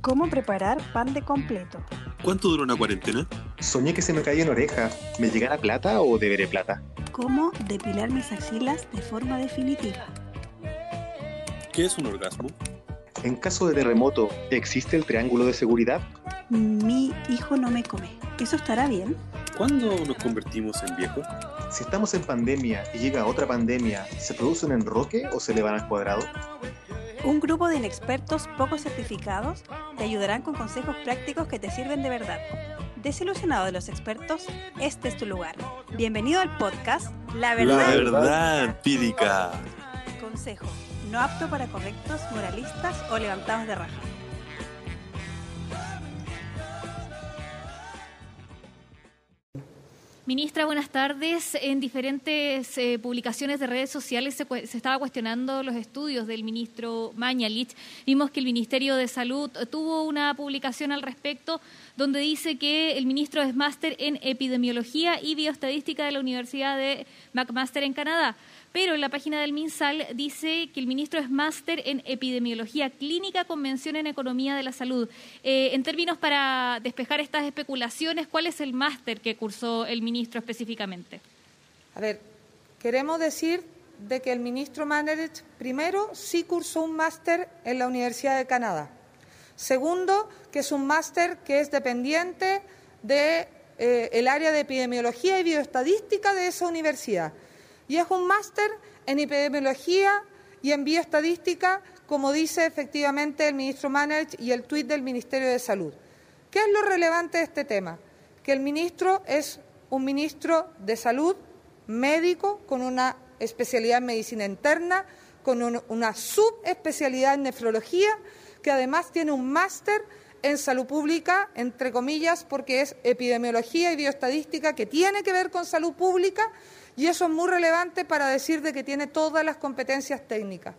¿Cómo preparar pan de completo? ¿Cuánto dura una cuarentena? Soñé que se me caía en oreja. ¿Me llegará plata o deberé plata? ¿Cómo depilar mis axilas de forma definitiva? ¿Qué es un orgasmo? En caso de terremoto, ¿existe el triángulo de seguridad? Mi hijo no me come. ¿Eso estará bien? ¿Cuándo nos convertimos en viejos? Si estamos en pandemia y llega otra pandemia, ¿se produce un enroque o se le van al cuadrado? Un grupo de inexpertos poco certificados te ayudarán con consejos prácticos que te sirven de verdad. Desilusionado de los expertos, este es tu lugar. Bienvenido al podcast La Verdad. La verdad empírica. Consejo, no apto para correctos, moralistas o levantados de raja. Ministra, buenas tardes. En diferentes eh, publicaciones de redes sociales se, se, estaba cuestionando los estudios del ministro Mañalich. Vimos que el Ministerio de Salud tuvo una publicación al respecto donde dice que el ministro es máster en epidemiología y bioestadística de la Universidad de McMaster en Canadá pero en la página del MinSal dice que el ministro es máster en epidemiología clínica con mención en economía de la salud. Eh, en términos para despejar estas especulaciones, ¿cuál es el máster que cursó el ministro específicamente? A ver, queremos decir de que el ministro Manerich, primero, sí cursó un máster en la Universidad de Canadá. Segundo, que es un máster que es dependiente del de, eh, área de epidemiología y bioestadística de esa universidad y es un máster en epidemiología y en bioestadística, como dice efectivamente el ministro Manage y el tuit del Ministerio de Salud. ¿Qué es lo relevante de este tema? Que el ministro es un ministro de salud, médico, con una especialidad en medicina interna, con un, una subespecialidad en nefrología, que además tiene un máster en salud pública, entre comillas, porque es epidemiología y bioestadística que tiene que ver con salud pública y eso es muy relevante para decir de que tiene todas las competencias técnicas.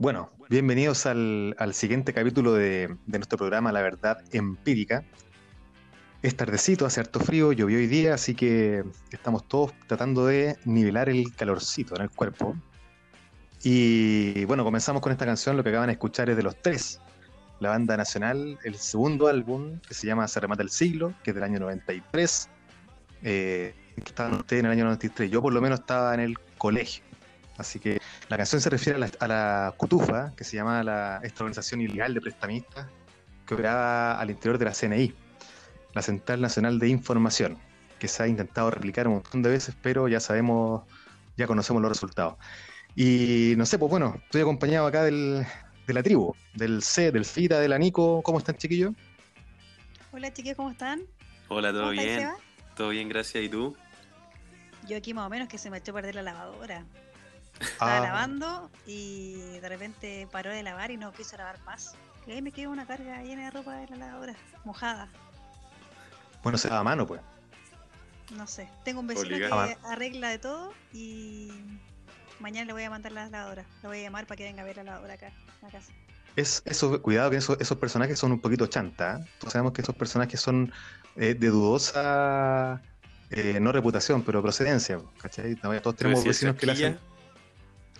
Bueno, bienvenidos al, al siguiente capítulo de, de nuestro programa La Verdad Empírica. Es tardecito, hace harto frío, llovió hoy día, así que estamos todos tratando de nivelar el calorcito en el cuerpo. Y bueno, comenzamos con esta canción, lo que acaban de escuchar es de los tres, la banda nacional, el segundo álbum que se llama Se remata el siglo, que es del año 93. Eh, estaban ustedes en el año 93, yo por lo menos estaba en el colegio. Así que la canción se refiere a la, a la CUTUFA, que se llama la, esta organización ilegal de prestamistas, que operaba al interior de la CNI, la Central Nacional de Información, que se ha intentado replicar un montón de veces, pero ya sabemos, ya conocemos los resultados. Y no sé, pues bueno, estoy acompañado acá del, de la tribu, del C, del Fita, de la Nico. ¿Cómo están, chiquillos? Hola chiquillos, ¿cómo están? Hola, ¿todo ¿Cómo estáis, bien? ¿Todo bien, gracias? ¿Y tú? Yo aquí más o menos que se me echó a perder la lavadora. Estaba Ah, lavando y de repente paró de lavar y no quiso lavar más. Y ahí me quedó una carga llena de ropa de la lavadora, mojada. bueno, se da a mano, pues. No sé. Tengo un vecino Obligado. que arregla de todo y mañana le voy a mandar la lavadora. Lo voy a llamar para que venga a ver la lavadora acá, en la casa. Es, eso, cuidado que eso- esos personajes son un poquito chanta. ¿eh? Todos sabemos que esos personajes son eh, de dudosa, eh, no reputación, pero procedencia. ¿cachai? Todos tenemos vecinos que le hacen.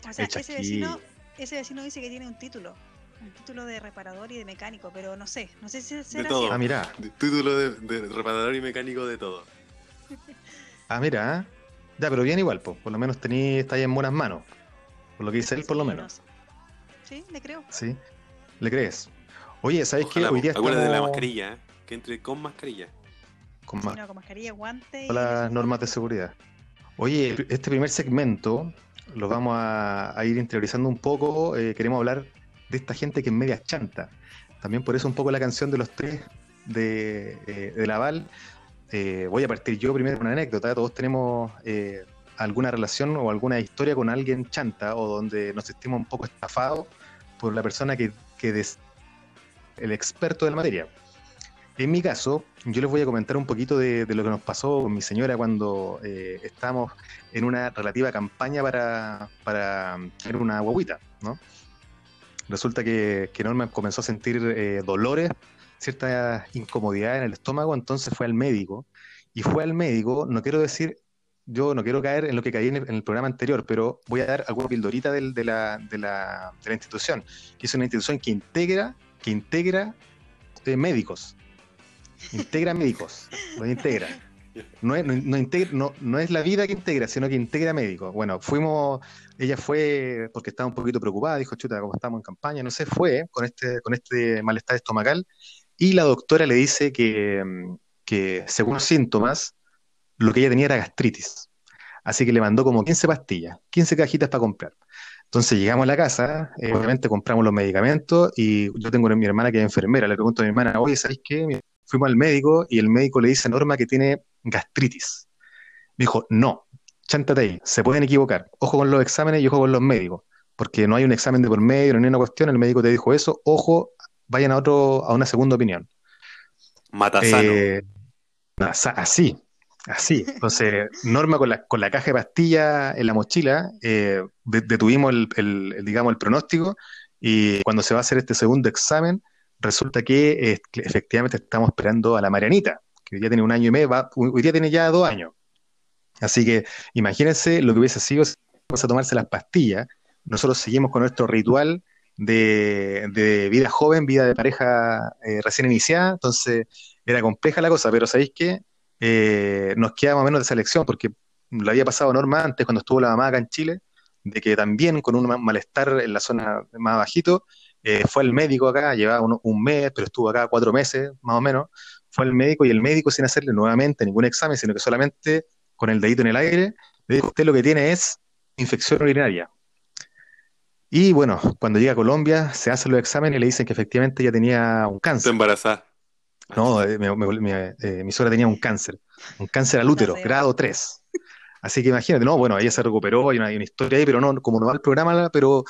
O sea, ese vecino, ese vecino dice que tiene un título. Un título de reparador y de mecánico, pero no sé. No sé si será todo. cierto. Ah, mira, de- título de, de reparador y mecánico de todo. ah, mira. ¿eh? Ya, pero bien igual, pues. Por lo menos tení, está ahí en buenas manos. Por lo que dice él, por lo Sí, menos. Sí, le creo. ¿Sí? ¿Le crees? Oye, ¿sabes qué? Ojalá, Hoy día acuérdate de la estamos mascarilla, ¿eh? que entre con mascarilla. con Sí, más no, con mascarilla, guante y... con las normas de seguridad. Oye, este primer segmento lo vamos a, ir interiorizando un poco. eh, queremos hablar de esta gente que es media chanta. También por eso un poco la canción de los tres de, eh, de Laval. Eh, voy a partir yo primero con una anécdota. Todos tenemos eh, alguna relación o alguna historia con alguien chanta o donde nos sentimos un poco estafados por la persona que, que des- el experto de la materia. En mi caso, yo les voy a comentar un poquito de, lo que nos pasó con mi señora cuando eh, estábamos en una relativa campaña para, para tener una guaguita, ¿no? Resulta que, que Norma comenzó a sentir eh, dolores, cierta incomodidad en el estómago, entonces fue al médico. Y fue al médico, no quiero decir, yo no quiero caer en lo que caí en el, programa anterior, pero voy a dar alguna pildorita de, la, de, la, de la institución, que es una institución que integra, que integra eh, médicos. Integra médicos, los integra. No es, no, no integra- no- no es la vida que integra, sino que integra médicos. Bueno, fuimos, ella fue porque estaba un poquito preocupada, dijo, chuta, como estamos en campaña, no sé, fue con este, con este malestar estomacal, y la doctora le dice que, según los síntomas, lo que ella tenía era gastritis. Así que le mandó como 15 pastillas, 15 cajitas para comprar. Entonces llegamos a la casa, eh, obviamente compramos los medicamentos y yo tengo a mi hermana que es enfermera, le pregunto a mi hermana, oye, ¿sabes qué? Mi- Fuimos al médico y el médico le dice a Norma que tiene gastritis. Me dijo, no, chántate ahí, se pueden equivocar. Ojo con los exámenes y ojo con los médicos, porque no hay un examen de por medio, no hay una cuestión, el médico te dijo eso, ojo, vayan a otro, a una segunda opinión. Matasano. Eh, así, así. Entonces, Norma con la, con la caja de pastillas en la mochila, eh, de- detuvimos el, el- el, digamos, el pronóstico y cuando se va a hacer este segundo examen, resulta que, que efectivamente estamos esperando a la Marianita, que hoy día tiene un año y medio, va- hoy día tiene ya dos años. Así que imagínense lo que hubiese sido si vamos a tomarse las pastillas. Nosotros seguimos con nuestro ritual de, vida joven, vida de pareja eh, recién iniciada, entonces era compleja la cosa, pero ¿sabéis qué? Eh, nos queda menos de esa lección, porque lo había pasado Norma antes cuando estuvo la mamá acá en Chile, de que también con un ma- malestar en la zona más bajito, eh, fue al médico acá, llevaba un, un mes, pero estuvo acá cuatro meses más o menos, fue al médico y el médico sin hacerle nuevamente ningún examen, sino que solamente con el dedito en el aire, le dijo, usted lo que tiene es infección urinaria. Y bueno, cuando llega a Colombia, se hacen los exámenes y le dicen que efectivamente ella tenía un cáncer. embarazada. No, eh, me- me- me- eh, mi suegra tenía un cáncer, un cáncer al útero, sé. grado 3. Así que imagínate, no, bueno, ella se recuperó, hay una, hay una historia ahí, pero no, como no va el programa, pero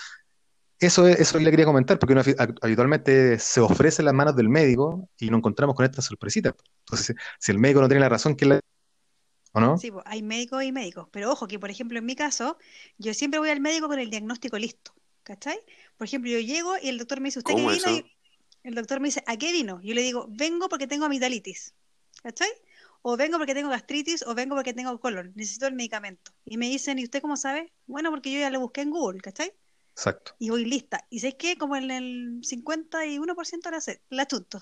eso, es- eso le quería comentar, porque uno habitualmente se ofrece en las manos del médico y nos encontramos con esta sorpresita. Entonces, si el médico no tiene la razón, ¿quién la... ¿O no? Sí, pues, hay médicos y médicos. Pero ojo que, por ejemplo, en mi caso, yo siempre voy al médico con el diagnóstico listo. ¿cachai? Por ejemplo, yo llego y el doctor me dice, ¿usted qué ¿Cómo vino? Y el doctor me dice, ¿a qué vino? Yo le digo, vengo porque tengo amigdalitis, ¿cachai? O vengo porque tengo gastritis o vengo porque tengo colon, necesito el medicamento. Y me dicen, ¿y usted cómo sabe? Bueno, porque yo ya lo busqué en Google, ¿cachai? Exacto. Y voy lista. Y sé que como en el 51% la, sé, la chunto.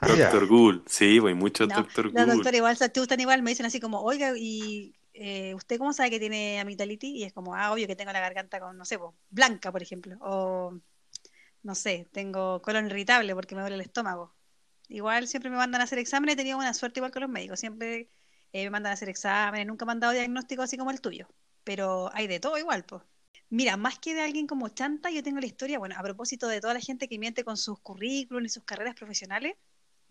Ah. Doctor Google. Sí, pues muchos No, Doctor Los Google. doctores igual se asustan igual, me dicen así como, oiga, ¿y eh, usted cómo sabe que tiene amigdalitis? Y es como, ah, obvio que tengo la garganta con, no sé, po, blanca, por ejemplo. O, no sé, tengo colon irritable porque me duele el estómago. Igual siempre me mandan a hacer exámenes, he tenido buena suerte igual con los médicos. Siempre eh, me mandan a hacer exámenes, nunca me han dado diagnóstico así como el tuyo. Pero hay de todo igual, pues. Mira, más que de alguien como Chanta, yo tengo la historia, bueno, a propósito de toda la gente que miente con sus currículums y sus carreras profesionales,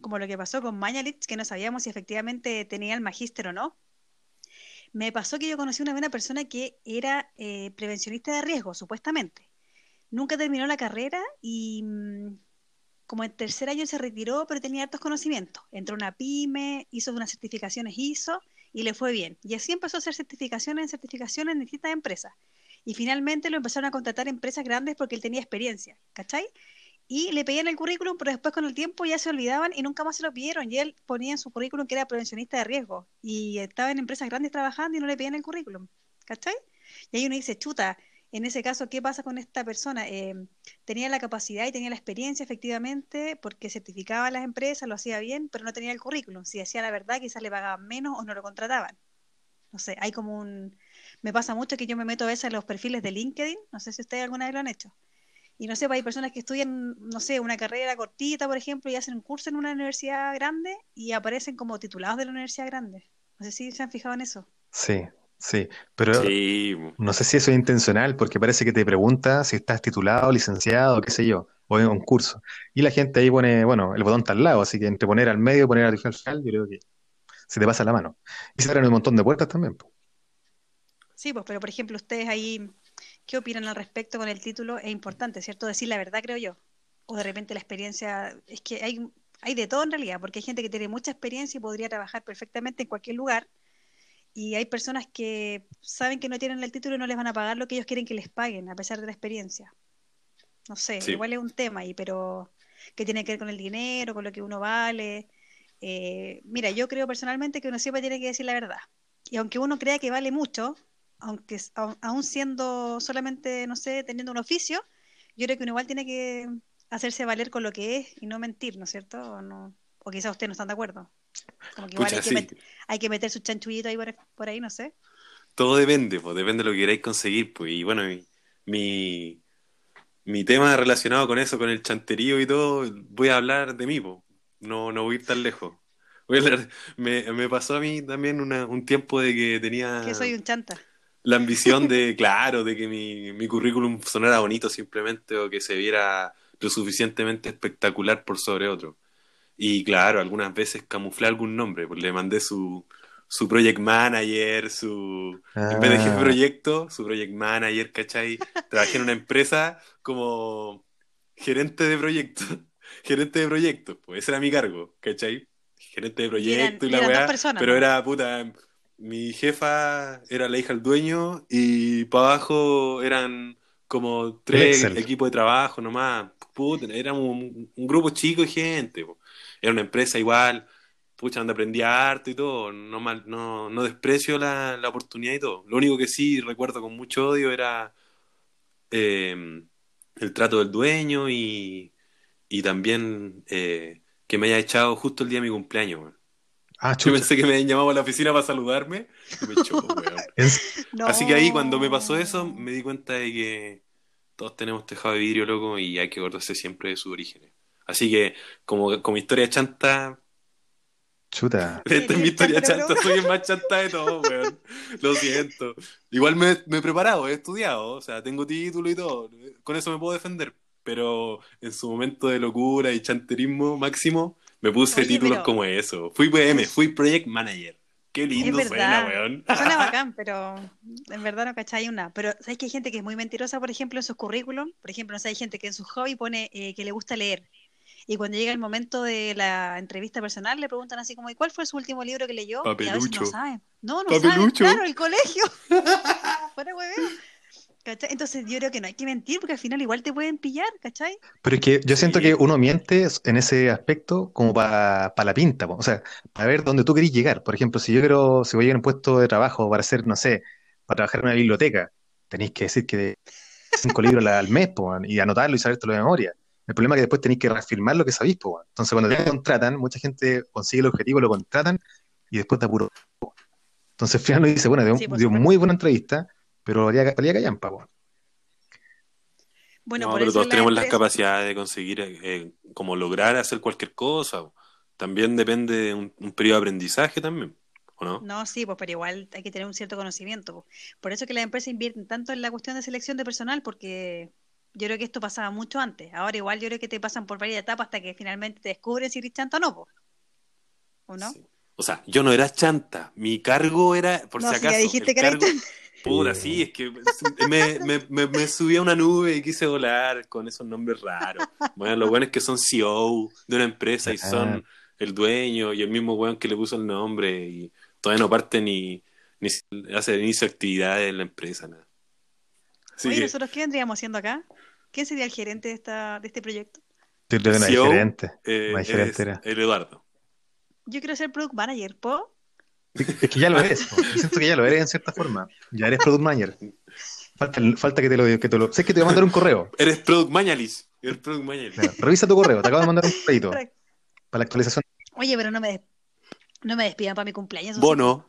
como lo que pasó con Mañalich, que no sabíamos si efectivamente tenía el magíster o no. Me pasó que yo conocí una buena persona que era eh, prevencionista de riesgo, supuestamente. Nunca terminó la carrera y mm, como en tercer año se retiró, pero tenía altos conocimientos. Entró una pyme, hizo unas certificaciones ISO y le fue bien. Y así empezó a hacer certificaciones en certificaciones en distintas empresas. Y finalmente lo empezaron a contratar empresas grandes porque él tenía experiencia, ¿cachai? Y le pedían el currículum, pero después con el tiempo ya se olvidaban y nunca más se lo pidieron. Y él ponía en su currículum que era prevencionista de riesgo y estaba en empresas grandes trabajando y no le pedían el currículum, ¿cachai? Y ahí uno dice, chuta, en ese caso, ¿qué pasa con esta persona? Eh, tenía la capacidad y tenía la experiencia efectivamente porque certificaba a las empresas, lo hacía bien, pero no tenía el currículum. Si hacía la verdad, quizás le pagaban menos o no lo contrataban. No sé, hay como un... Me pasa mucho que yo me meto a veces en los perfiles de LinkedIn, no sé si ustedes alguna vez lo han hecho. Y no sé, pues hay personas que estudian, no sé, una carrera cortita, por ejemplo, y hacen un curso en una universidad grande y aparecen como titulados de la universidad grande. No sé si se han fijado en eso. Sí, sí. Pero Sí, no sé si eso es intencional, porque parece que te pregunta si estás titulado, licenciado, qué sé yo, o en un curso. Y la gente ahí pone, bueno, el botón está al lado, así que entre poner al medio y poner al final, yo creo que se te pasa la mano. Y se abren un montón de puertas también. po. Sí, pues, pero por ejemplo, ustedes ahí, ¿qué opinan al respecto con el título? Es importante, ¿cierto? Decir la verdad, creo yo. O de repente la experiencia, es que hay, hay de todo en realidad, porque hay gente que tiene mucha experiencia y podría trabajar perfectamente en cualquier lugar. Y hay personas que saben que no tienen el título y no les van a pagar lo que ellos quieren que les paguen, a pesar de la experiencia. No sé, Sí. igual es un tema ahí, pero que tiene que ver con el dinero, con lo que uno vale. Eh, mira, yo creo personalmente que uno siempre tiene que decir la verdad. Y aunque uno crea que vale mucho, aunque aún siendo solamente, no sé, teniendo un oficio, yo creo que uno igual tiene que hacerse valer con lo que es y no mentir, ¿no es cierto? O, no, o quizás ustedes no están de acuerdo. Como que igual Pucha, hay que, sí. met- hay que meter su chanchullito ahí por, por ahí, no sé. Todo depende, pues depende de lo que queráis conseguir, pues. Y bueno, mi, mi, mi tema relacionado con eso, con el chanterío y todo, voy a hablar de mí, pues. No, no voy a ir tan lejos. Voy a hablar- me, me pasó a mí también una- un tiempo de que tenía Que soy un chanta. La ambición de, claro, de que mi, mi currículum sonara bonito simplemente o que se viera lo suficientemente espectacular por sobre otro. Y claro, algunas veces camuflé algún nombre, pues le mandé su, su project manager, su... En vez de jefe Ah, proyecto, su project manager, ¿cachai? Trabajé en una empresa como gerente de proyecto. Gerente de proyectos, pues ese era mi cargo, ¿cachai? Gerente de Y eran, proyecto y la weá. personas, Pero ¿no? era, puta, mi jefa era la hija del dueño y para abajo eran como tres equipos de trabajo nomás. Puta, éramos un, un grupo chico de gente. po. Era una empresa igual, pucha, donde aprendí harto y todo. No, mal, no, no desprecio la, la oportunidad y todo. Lo único que sí recuerdo con mucho odio era eh, el trato del dueño y, y también eh, que me haya echado justo el día de mi cumpleaños. Ah, Yo pensé que me habían llamado a la oficina para saludarme y me weón. En- Así que ahí cuando me pasó eso No. me di cuenta de que todos tenemos tejado de vidrio, loco, y hay que acordarse siempre de sus orígenes. Así que como, como historia chanta, Chuta. esta es mi historia chanta, soy el más chanta de todos, weón. Lo siento. Igual me, me he preparado, he estudiado, o sea, tengo título y todo. Con eso me puedo defender. Pero en su momento de locura y chanterismo máximo, me puse Oye, títulos pero- como eso. Fui PM, fui Project Manager. Qué lindo Es suena, weón. Suena bacán, pero en verdad no cachai una. Pero ¿sabes que hay gente que es muy mentirosa, por ejemplo, en sus currículum? Por ejemplo, no sé, hay gente que en su hobby pone eh, que le gusta leer. Y cuando llega el momento de la entrevista personal, le preguntan así como, ¿y cuál fue su último libro que leyó? Y a veces no Papelucho. saben. No, no saben. Papelucho. Claro, el colegio. Fuera hueveo. ¿Cachai? Entonces yo creo que no hay que mentir porque al final igual te pueden pillar, ¿cachai? Pero es que yo siento Sí. que uno miente en ese aspecto como para la pinta, po. O sea, para ver dónde tú querés llegar. Por ejemplo, si yo quiero, si voy a ir a un puesto de trabajo para hacer, no sé, para trabajar en una biblioteca, tenéis que decir que de cinco libros al mes, po, y anotarlo y sabértelo de memoria. El problema es que después tenéis que reafirmar lo que sabéis, po. Entonces, cuando te contratan, mucha gente consigue el objetivo, lo contratan y después te apuro. Entonces, al final uno dice, bueno, dio, Sí, por dio muy buena entrevista, pero valía, valía callampa, po. Bueno, no, por pero todos la tenemos las capacidades de conseguir, eh, eh, como lograr hacer cualquier cosa. También depende de un, un periodo de aprendizaje también, ¿o no? No, sí, pues, pero igual hay que tener un cierto conocimiento. pues. Por eso que las empresas invierten tanto en la cuestión de selección de personal, porque yo creo que esto pasaba mucho antes. Ahora igual yo creo que te pasan por varias etapas hasta que finalmente te descubren si eres chanta o no, pues. ¿o no? Sí. O sea, yo no era chanta, mi cargo era, por No, si ya acaso, dijiste el que cargo- chanta. Puta, sí, es que me, me, me, me subí a una nube y quise volar con esos nombres raros. Bueno, lo bueno es que son CEO de una empresa y son el dueño y el mismo weón que le puso el nombre y todavía no parte ni, ni hace inicio de actividades en la empresa, nada. Así Oye, que, ¿nosotros qué vendríamos haciendo acá? ¿Quién sería el gerente de, esta, de este proyecto? Yo creo que no hay CEO, gerente. eh, no hay gerente, era. el Eduardo. Yo quiero ser product manager, ¿po? Es que ya lo eres, siento que ya lo eres en cierta forma. Ya eres product manager. Falta, falta que te lo que te lo. Sé que te voy a mandar un correo. Eres Product Mañalis. Eres Product. Mira, revisa tu correo, te acabo de mandar un Correcto. para la actualización. Oye, pero no me, des- no me despidan para mi cumpleaños. sí. Bono.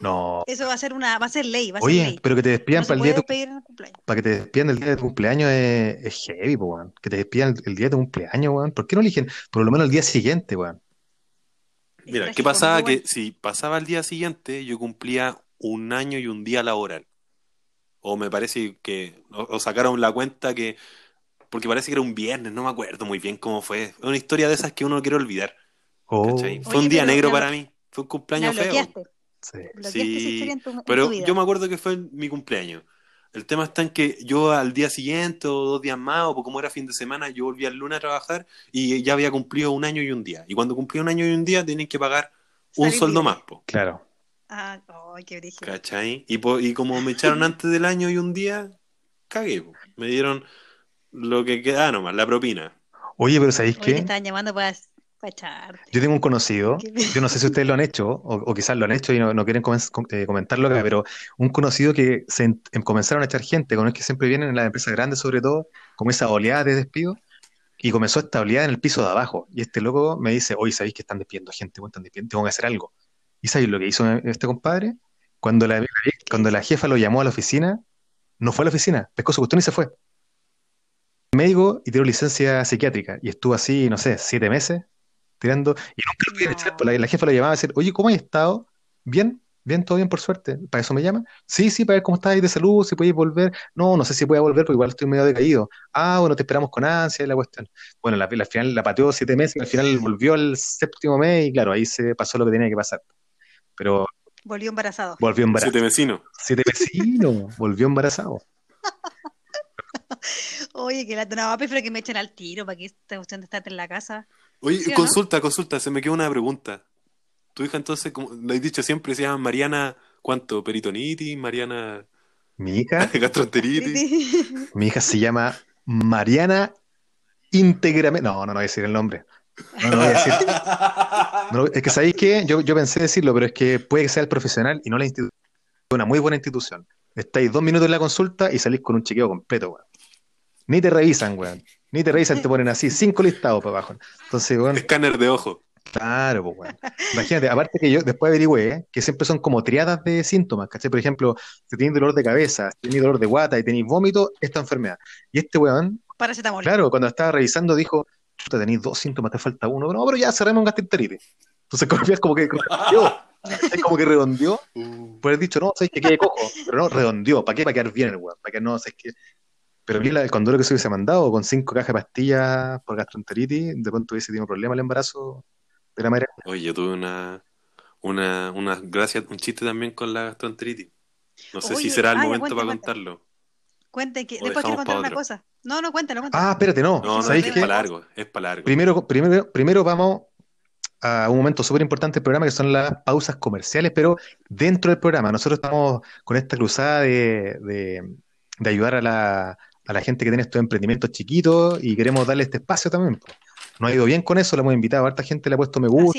No. Eso va a ser una, va a ser ley, va a ser Oye, ley. pero que te despidan no para el día de tu, despedir en el cumpleaños. para que te despidan el día de tu cumpleaños es, es heavy, po, weón. Que te despidan el, el día de tu cumpleaños, weón. ¿Por qué no eligen por lo menos el día siguiente, weón? Mira, ¿qué pasaba? Que si pasaba el día siguiente, yo cumplía un año y un día laboral. O me parece que, o, o sacaron la cuenta que, porque parece que era un viernes, no me acuerdo muy bien cómo fue. Una historia de esas que uno quiere olvidar. Oh. Fue Oye, un día negro la- para mí. Fue un La cumpleaños feo. sí. Bloqueaste Sí, esa historia en tu, en Pero tu vida. yo me acuerdo que fue mi cumpleaños. El tema está en que yo al día siguiente o dos días más, o como era fin de semana, yo volví el lunes a trabajar y ya había cumplido un año y un día. Y cuando cumplí un año y un día, tienen que pagar un sueldo más, po. Claro. Ah, ay, qué brígido. ¿Cachai? Y, po- y como me echaron antes del año y un día, cagué. po. Me dieron lo que quedaba nomás, la propina. Oye, pero ¿sabéis te qué? estaban llamando para. Yo tengo un conocido, yo no sé si ustedes lo han hecho o, o quizás lo han hecho y no, no quieren comen- eh, comentarlo acá, pero un conocido que se en- em- comenzaron a echar gente, con el que siempre vienen en las empresas grandes sobre todo, como esa oleada de despido, y comenzó esta oleada en el piso de abajo. Y este loco me dice, oye, ¿sabéis que están despidiendo gente? Están despidiendo, tengo que hacer algo. ¿Y sabéis lo que hizo este compadre? Cuando la, cuando la jefa lo llamó a la oficina, no fue a la oficina, pescó su cuestión y se fue. Médico y tiró licencia psiquiátrica y estuvo así, no sé, siete meses tirando y nunca lo pudieron No. echar. pues La, la jefa lo llamaba a decir, oye, ¿cómo has estado? Bien, bien, todo bien por suerte. ¿Para eso me llama? Sí, sí, para ver cómo estás ahí de salud, si puedes volver. No, no sé si voy a volver porque igual estoy medio decaído. Ah, bueno, te esperamos con ansia y la cuestión. Bueno, la, la final la pateó siete meses y al final volvió al séptimo mes y claro, ahí se pasó lo que tenía que pasar. Pero Volvió embarazado. volvió embarazado. Siete vecinos. Siete vecinos, volvió embarazado. Oye, que la no, prefiero que me echen al tiro para que esta cuestión de estar en la casa. Oye, ¿Sí o no? consulta, consulta, se me quedó una pregunta. Tu hija entonces, como lo he dicho siempre, se llama Mariana, ¿cuánto? ¿Peritonitis? ¿Mariana Mi hija, gastroenteritis? mi hija se llama Mariana Íntegramente. No, no, no voy a decir el nombre. No, no voy a decir. No, es que sabéis que yo, yo pensé decirlo, pero es que puede que sea el profesional y no la institución. Una muy buena institución. Estáis dos minutos en la consulta y salís con un chequeo completo, weón. Ni te revisan, weón. Ni te revisan, te ponen así, cinco listados para abajo. Entonces, weón, Escáner de ojo. claro, pues, weón. Imagínate, aparte que yo después averigüé ¿eh? que siempre son como triadas de síntomas, ¿cachai? Por ejemplo, si tenéis dolor de cabeza, si tenéis dolor de guata y tenéis vómito, esta enfermedad. Y este weón, Paracetamol. Claro, cuando estaba revisando dijo, chuta, tenéis dos síntomas, te falta uno. No, pero ya cerremos un gastroenteritis. Entonces como que redondeó, es como que redondeó, por haber dicho, no, sabes que quede cojo, pero no, redondeó, ¿para qué? Para quedar bien el weón, para que no, sabes que... Pero mira, el condoro que se hubiese mandado con cinco cajas de pastillas por gastroenteritis, de pronto hubiese tenido problema el embarazo de la madre. Oye, yo tuve una, una, una gracia, un chiste también con la gastroenteritis. No sé si será el ah, momento para contarlo. Cuente que O después quiero contar una cosa. No, no, cuéntalo, cuéntalo. Ah, espérate, no, No, no, ¿sabéis es qué? para largo, es para largo. Primero, primero, primero vamos a un momento súper importante del programa que son las pausas comerciales, pero dentro del programa. Nosotros estamos con esta cruzada de, de de ayudar a la, a la gente que tiene estos emprendimientos chiquitos y queremos darle este espacio también. Nos ha ido bien con eso, le hemos invitado, a harta gente le ha puesto me gusta,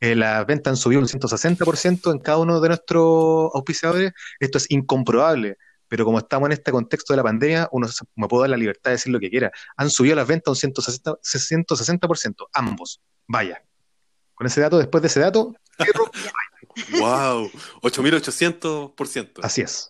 eh, las ventas han subido un 160% en cada uno de nuestros auspiciadores. Esto es incomprobable, pero como estamos en este contexto de la pandemia, uno se- me puedo dar la libertad de decir lo que quiera. Han subido las ventas un 160%, 160% ambos. Vaya. Con ese dato, después de ese dato. ¡Wow! 8800%. así es.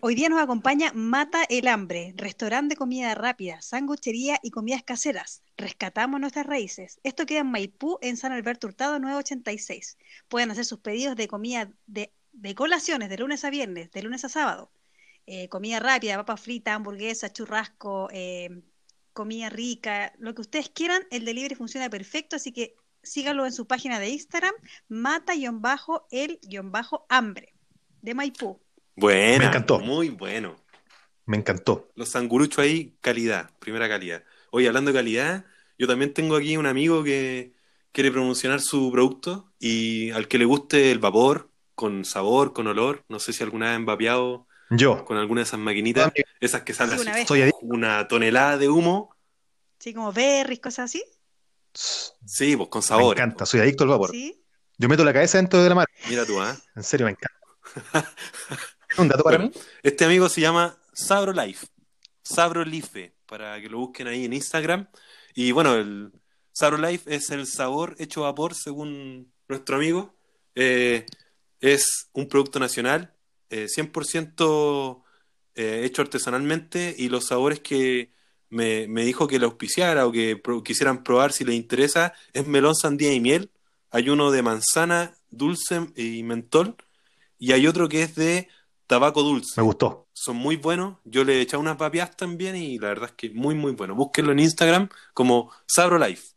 Hoy día nos acompaña Mata el Hambre, restaurante de comida rápida, sanguchería y comidas caseras. Rescatamos nuestras raíces. Esto queda en Maipú, en San Alberto Hurtado 986. Pueden hacer sus pedidos de comida de, de colaciones de lunes a viernes, de lunes a sábado. Eh, comida rápida, papa frita, hamburguesa, churrasco, eh, comida rica, lo que ustedes quieran. El delivery funciona perfecto, así que síganlo en su página de Instagram, mata-el-hambre de Maipú. Buena. Me encantó. Muy bueno. Me encantó. Los sanguruchos ahí, calidad, primera calidad. Oye, hablando de calidad, yo también tengo aquí un amigo que quiere promocionar su producto y al que le guste el vapor, con sabor, con olor. No sé si alguna vez han vapeado Yo con alguna de esas maquinitas, esas que salen Sí, una así, una tonelada de humo. Sí, como berries, cosas así. Sí, pues con Me sabor. encanta, soy adicto al vapor. Sí. Yo meto la cabeza dentro de la mar. Mira tú, ¿ah? En serio, me encanta. ¿Un dato para Bueno, mí? Este amigo se llama Sabro Life, Sabro Life, para que lo busquen ahí en Instagram. Y bueno, el Sabro Life es el sabor hecho vapor, según nuestro amigo. Eh, es un producto nacional, eh, 100% eh, hecho artesanalmente y los sabores que me, me dijo que le auspiciara o que pro- quisieran probar si les interesa es melón, sandía y miel. Hay uno de manzana, dulce y mentol y hay otro que es de tabaco dulce. Me gustó. Son muy buenos. Yo le he echado unas papias también y la verdad es que muy, muy bueno. Búsquenlo en Instagram como Sabro Life.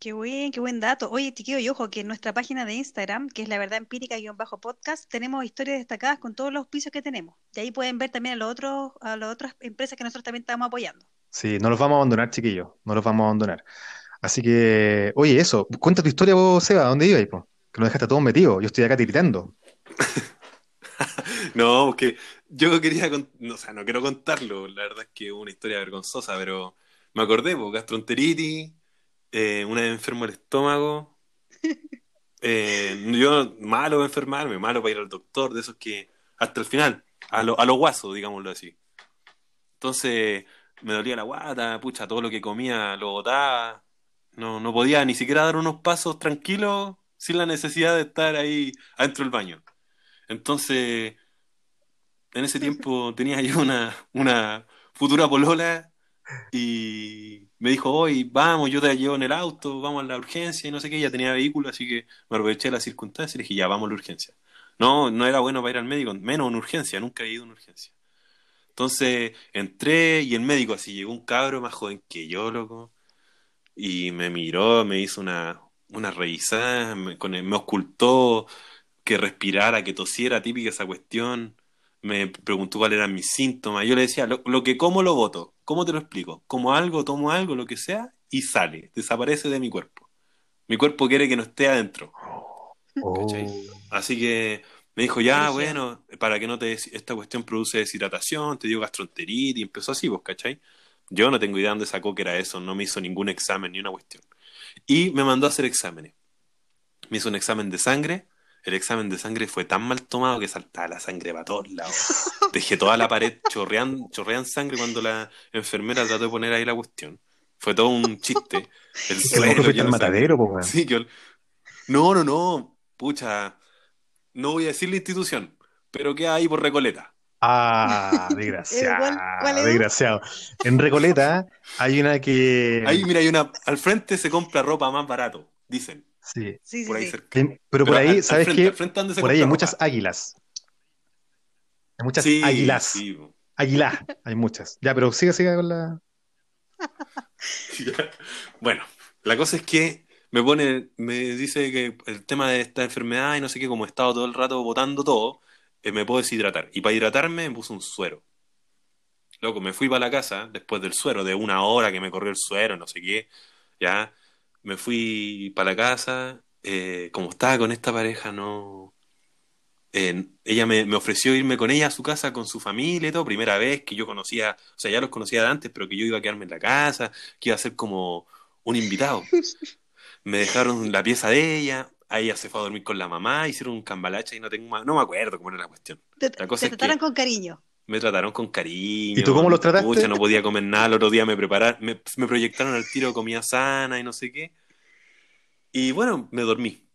Qué buen, qué buen dato. Oye, chiquillo, y ojo que en nuestra página de Instagram, que es la verdad empírica-podcast, tenemos historias destacadas con todos los auspicios que tenemos. Y ahí pueden ver también a los otros, a las otras empresas que nosotros también estamos apoyando. Sí, no los vamos a abandonar, chiquillos. No los vamos a abandonar. Así que, oye, eso. Cuenta tu historia vos, Seba. ¿A dónde ibas? Que nos dejaste todos metidos. Yo estoy acá tiritando. No, porque yo quería, con- o sea, no quiero contarlo, la verdad es que es una historia vergonzosa, pero me acordé, pues, gastroenteritis, eh, una vez enfermo el estómago, eh, yo malo para enfermarme, malo para ir al doctor, de esos que hasta el final, a lo, a lo guaso, digámoslo así. Entonces me dolía la guata, pucha, todo lo que comía lo botaba, no, no podía ni siquiera dar unos pasos tranquilos sin la necesidad de estar ahí adentro del baño. Entonces, en ese tiempo tenía yo una, una futura polola y me dijo, hoy vamos, yo te llevo en el auto, vamos a la urgencia y no sé qué, ella tenía vehículo, así que me aproveché de la circunstancia y dije, ya, vamos a la urgencia. No, no era bueno para ir al médico, menos en urgencia, nunca he ido a una urgencia. Entonces entré y el médico así, llegó un cabro más joven que yo, loco, y me miró, me hizo una, una revisada, me, con el- me ocultó que respirara, que tosiera, típica esa cuestión. Me preguntó cuáles eran mis síntomas. Yo le decía, lo, lo que como lo voto. ¿Cómo te lo explico? Como algo, tomo algo, lo que sea, y sale, desaparece de mi cuerpo. Mi cuerpo quiere que no esté adentro. ¿Cachai? Así que me dijo, ya, bueno, para que no te... des- Esta cuestión produce deshidratación, te dio gastroenteritis, y empezó así, vos, ¿cachai? Yo no tengo idea dónde sacó que era eso, no me hizo ningún examen ni una cuestión. Y me mandó a hacer exámenes. Me hizo un examen de sangre. El examen de sangre fue tan mal tomado que saltaba la sangre para todos lados. Dejé toda la pared chorrean, chorrean sangre cuando la enfermera trató de poner ahí la cuestión. Fue todo un chiste. El suelo de sangre. matadero, po. Sí, que... No, no, no. Pucha. No voy a decir la institución, pero queda ahí por Recoleta. Ah, desgraciado. Desgraciado. En Recoleta hay una que. Ahí, mira, hay una. Al frente se compra ropa más barato, dicen. Sí. Sí, sí, Por ahí sí. cerca. Pero por ahí, al ¿sabes frente, qué? al frente se Por ahí hay muchas águilas. Hay muchas Sí, águilas. sí. Águila, hay muchas. Ya, pero sigue, sigue con la. Bueno, la cosa es que me pone, me dice que el tema de esta enfermedad y no sé qué, como he estado todo el rato botando todo, eh, me puedo deshidratar. Y para hidratarme me puse un suero. Loco, me fui para la casa después del suero, de una hora que me corrió el suero, no sé qué. Ya, me fui para la casa. eh, como estaba con esta pareja, no. eh, ella me, me ofreció irme con ella a su casa con su familia y todo, primera vez que yo conocía, o sea, ya los conocía de antes, pero que yo iba a quedarme en la casa, que iba a ser como un invitado. Me dejaron la pieza de ella, a ella se fue a dormir con la mamá, hicieron un cambalache y no tengo no me acuerdo cómo era la cuestión. Te, La cosa te es que- trataron con cariño. Me trataron con cariño. ¿Y tú cómo los trataste? Pucha, no podía comer nada, el otro día me prepararon, me, me proyectaron al tiro comida sana y no sé qué. Y bueno, me dormí.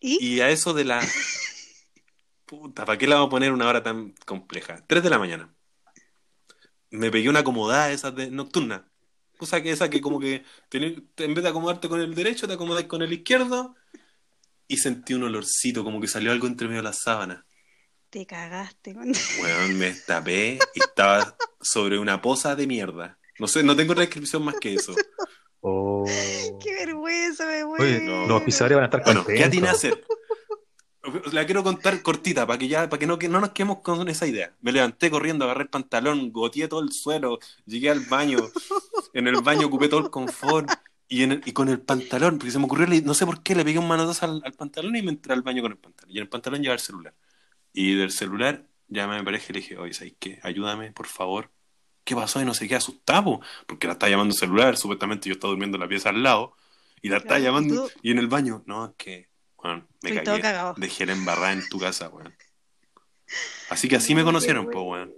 ¿Y? Y a eso de la... Puta, ¿para qué le vamos a poner una hora tan compleja? Tres de la mañana. Me pegué una acomodada de esas de nocturna. Cosa que esa que como que en vez de acomodarte con el derecho, te acomodas con el izquierdo. Y sentí un olorcito, como que salió algo entre medio de las sábanas. Te cagaste. con- Weón, me tapé y estaba sobre una poza de mierda. No sé, no tengo descripción más que eso. Oh. Qué vergüenza, me Oye, los auspiciadores van a estar Bueno, contentos. ¿qué atiné a hacer? La quiero contar cortita para que ya, para que no, que no nos quedemos con esa idea. Me levanté corriendo, agarré el pantalón, goteé todo el suelo, llegué al baño, en el baño ocupé todo el confort y, en el- y con el pantalón, porque se me ocurrió, no sé por qué, le pegué un manotazo al, al pantalón y me entré al baño con el pantalón. Y en el pantalón llevaba el celular. Y del celular llamé a mi pareja y le dije, oye, ¿sabes qué? Ayúdame, por favor. ¿Qué pasó? Y no sé qué, asustado, porque la estaba llamando el celular, supuestamente yo estaba durmiendo en la pieza al lado, y la estaba llamando, tú- y en el baño, no, es que, bueno, me Estoy todo cagué, cagado. dejé la embarrada en tu casa, weón. Así que así me No, conocieron, bueno. weón.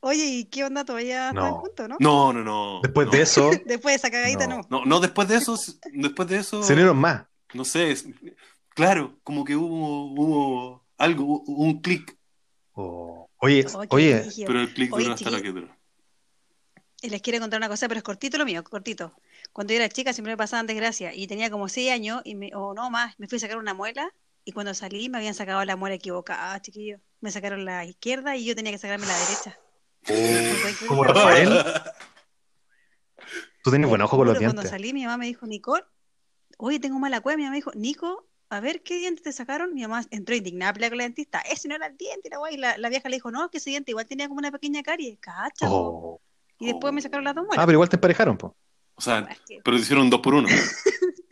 Oye, ¿y qué onda? ¿Todavía No. están juntos, no? No, no, no. Después no. de eso, Después de esa cagadita, No. no. No, no, después de eso, después de eso, se unieron más. no sé, es- claro, como que hubo, hubo algo, un clic, Oh. Oye, Oh, oye, pero el clic duró hasta la que duró. Y les quiero contar una cosa, pero es cortito lo mío, cortito. Cuando yo era chica siempre me pasaban desgracias y tenía como seis años y me, o no más, me fui a sacar una muela y cuando salí me habían sacado la muela equivocada, chiquillo. Me sacaron la izquierda y yo tenía que sacarme la derecha. como Rafael, tú tienes buen ojo con los Juro, Cuando dientes. salí mi mamá me dijo, Nicole, oye, tengo mala cueva. Mi mamá me dijo, Nico, a ver qué dientes te sacaron. Mi mamá entró indignada a pelear con la dentista. Ese no era el diente, la guay. Y la, la vieja le dijo, no, que ese diente igual tenía como una pequeña carie. Cacha. po". Oh. Y después me sacaron las dos Ah, muelas. pero igual te emparejaron, po. O sea, Es que- pero te hicieron dos por uno.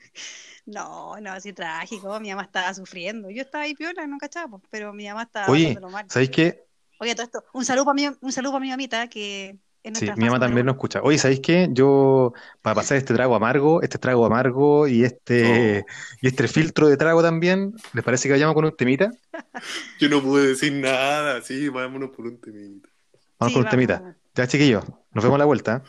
No, no, así trágico. Mi mamá estaba sufriendo. Yo estaba ahí piola, no cachaba, po, pero mi mamá estaba Oye, mal. ¿sabéis qué? Oye, todo esto, un saludo para mi, un saludo para mi mamita, que Sí, mi mamá también nos escucha. Oye, ¿sabéis qué? Yo, para pasar este trago amargo, este trago amargo y este, y este filtro de trago también, ¿les parece que vayamos con un temita? Yo no pude decir nada, sí, vámonos por un temita. Vamos Sí, con un vamos, temita. Ya, chiquillos, nos vemos a la vuelta.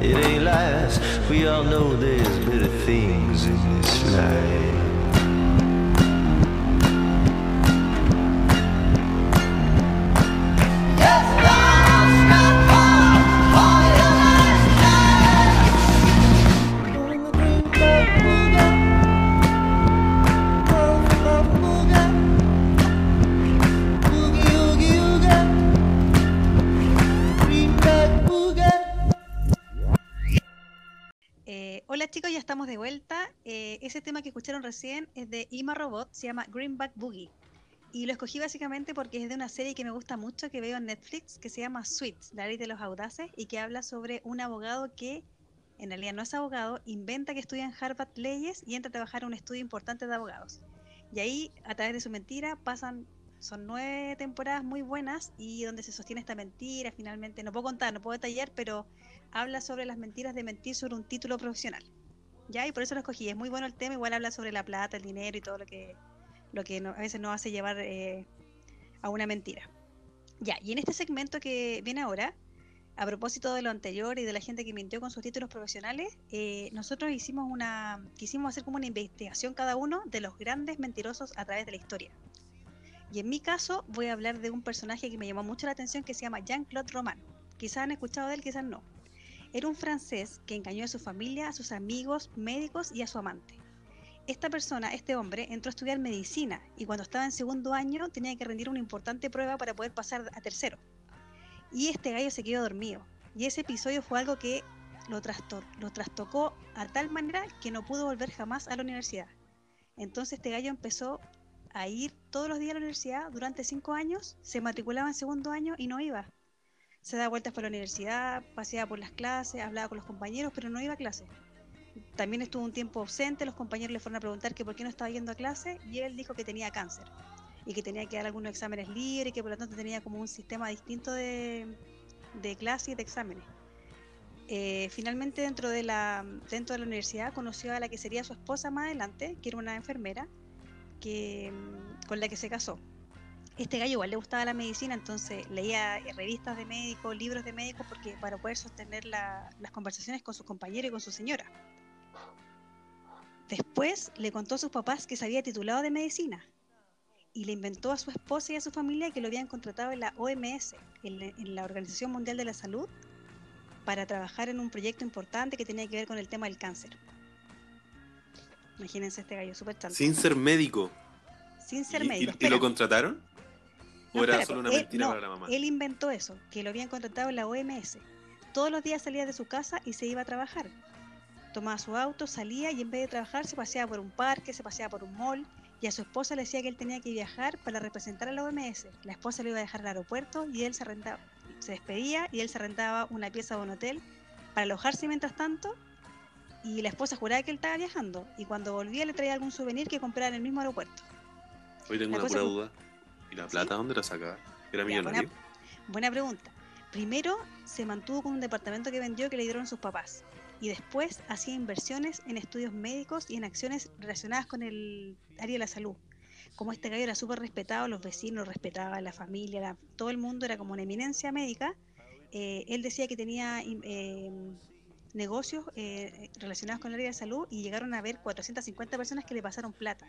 It ain't lies. We all know there's better things in this life. Es de Ima Robot, se llama Greenback Boogie. Y lo escogí básicamente porque es de una serie que me gusta mucho, que veo en Netflix, que se llama Sweet, la ley de los audaces, y que habla sobre un abogado que, en realidad no es abogado, inventa que estudia en Harvard leyes y entra a trabajar en un estudio importante de abogados. Y ahí, a través de su mentira, pasan, son nueve temporadas muy buenas y donde se sostiene esta mentira, finalmente, no puedo contar, no puedo detallar, pero habla sobre las mentiras de mentir sobre un título profesional. Ya, y por eso lo escogí. Es muy bueno el tema, igual habla sobre la plata, el dinero y todo lo que, lo que no- a veces nos hace llevar eh, a una mentira. Ya, y en este segmento que viene ahora, a propósito de lo anterior y de la gente que mintió con sus títulos profesionales, eh, nosotros hicimos una, quisimos hacer como una investigación cada uno de los grandes mentirosos a través de la historia. Y en mi caso voy a hablar de un personaje que me llamó mucho la atención que se llama Jean-Claude Roman. Quizás han escuchado de él, quizás no. Era un francés que engañó a su familia, a sus amigos, médicos y a su amante. Esta persona, este hombre, entró a estudiar medicina y cuando estaba en segundo año tenía que rendir una importante prueba para poder pasar a tercero. Y este gallo se quedó dormido. Y ese episodio fue algo que lo, trasto- lo trastocó a tal manera que no pudo volver jamás a la universidad. Entonces este gallo empezó a ir todos los días a la universidad durante cinco años, se matriculaba en segundo año y no iba. Se daba vueltas por la universidad, paseaba por las clases, hablaba con los compañeros, pero no iba a clase. También estuvo un tiempo ausente, los compañeros le fueron a preguntar que por qué no estaba yendo a clase y él dijo que tenía cáncer y que tenía que dar algunos exámenes libres y que por lo tanto tenía como un sistema distinto de, de clase y de exámenes. Eh, finalmente dentro de, la, dentro de la universidad conoció a la que sería su esposa más adelante, que era una enfermera con la que se casó. Este gallo igual le gustaba la medicina, entonces leía revistas de médicos, libros de médicos, porque para poder sostener la- las conversaciones con sus compañeros y con su señora. Después le contó a sus papás que se había titulado de medicina y le inventó a su esposa y a su familia que lo habían contratado en la OMS, en la, en la Organización Mundial de la Salud, para trabajar en un proyecto importante que tenía que ver con el tema del cáncer. Imagínense este gallo súper. Sin ser médico. Sin ser ¿Y- y- médico. ¿Y, lo espérame. No, era espérate, solo una él- mentira no, para la mamá? Él inventó eso, que lo habían contratado en la OMS. Todos los días salía de su casa y se iba a trabajar. Tomaba su auto, salía y en vez de trabajar se paseaba por un parque, se paseaba por un mall y a su esposa le decía que él tenía que viajar para representar a la OMS. La esposa lo iba a dejar al aeropuerto y él se rentaba, se despedía y él se rentaba una pieza de un hotel para alojarse mientras tanto y la esposa juraba que él estaba viajando y cuando volvía le traía algún souvenir que compraba en el mismo aeropuerto. Hoy tengo la una pura duda. ¿Y la plata dónde la sacaba? ¿Era millonario? buena, buena pregunta. Primero se mantuvo con un departamento que vendió que le dieron sus papás. Y después hacía inversiones en estudios médicos y en acciones relacionadas con el área de la salud. Como este gallo era súper respetado, los vecinos respetaban, la familia, la- todo el mundo era como una eminencia médica. eh, él decía que tenía eh, negocios eh, relacionados con el área de salud y llegaron a ver 450 personas que le pasaron plata.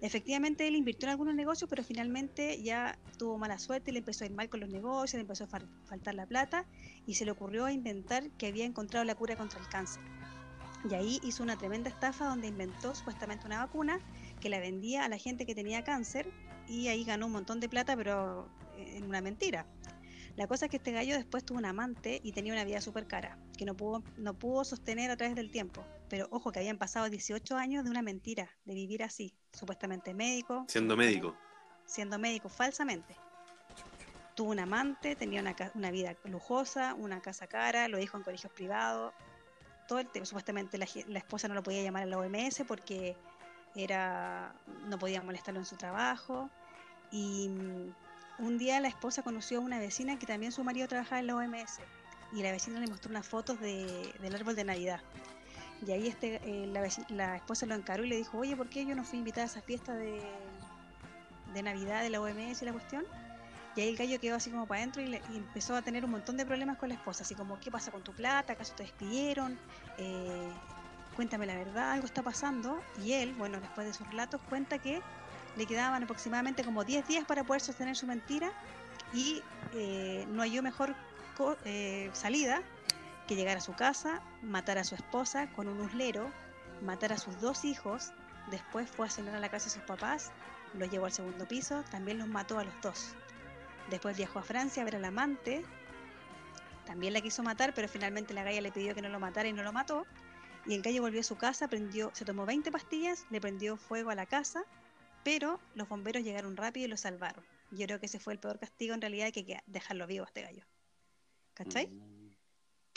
Efectivamente, él invirtió en algunos negocios, pero finalmente ya tuvo mala suerte le empezó a ir mal con los negocios, le empezó a fal- faltar la plata y se le ocurrió inventar que había encontrado la cura contra el cáncer. Y ahí hizo una tremenda estafa donde inventó supuestamente una vacuna que la vendía a la gente que tenía cáncer y ahí ganó un montón de plata, pero en una mentira. La cosa es que este gallo después tuvo un amante y tenía una vida súper cara, que no pudo, no pudo sostener a través del tiempo. Pero ojo, que habían pasado 18 años de una mentira, de vivir así, supuestamente médico. Siendo médico. Siendo médico falsamente. Tuvo un amante, tenía una, una vida lujosa, una casa cara, lo dijo en colegios privados. Todo el tema, supuestamente la, la esposa no lo podía llamar a la OMS porque era no podía molestarlo en su trabajo. Y mm, un día la esposa conoció a una vecina que también su marido trabajaba en la OMS y la vecina le mostró unas fotos de- del árbol de Navidad. Y ahí este, eh, la, la esposa lo encaró y le dijo, oye, ¿por qué yo no fui invitada a esa fiesta de, de Navidad de la OMS y la cuestión? Y ahí el gallo quedó así como para adentro y, le- empezó a tener un montón de problemas con la esposa, así como, ¿qué pasa con tu plata? ¿Acaso te despidieron? Eh, cuéntame la verdad, algo está pasando. Y él, bueno, después de sus relatos, cuenta que le quedaban aproximadamente como 10 días para poder sostener su mentira y eh, no halló mejor co- eh, salida que llegar a su casa, matar a su esposa con un uslero, matar a sus dos hijos, después fue a cenar a la casa de sus papás, los llevó al segundo piso, también los mató a los dos. Después viajó a Francia a ver al amante, también la quiso matar, pero finalmente la galla le pidió que no lo matara y no lo mató. Y el gallo volvió a su casa, prendió, se tomó 20 pastillas, le prendió fuego a la casa, pero los bomberos llegaron rápido y lo salvaron. Yo creo que ese fue el peor castigo en realidad que, dejarlo vivo a este gallo. ¿Cachai? Mm.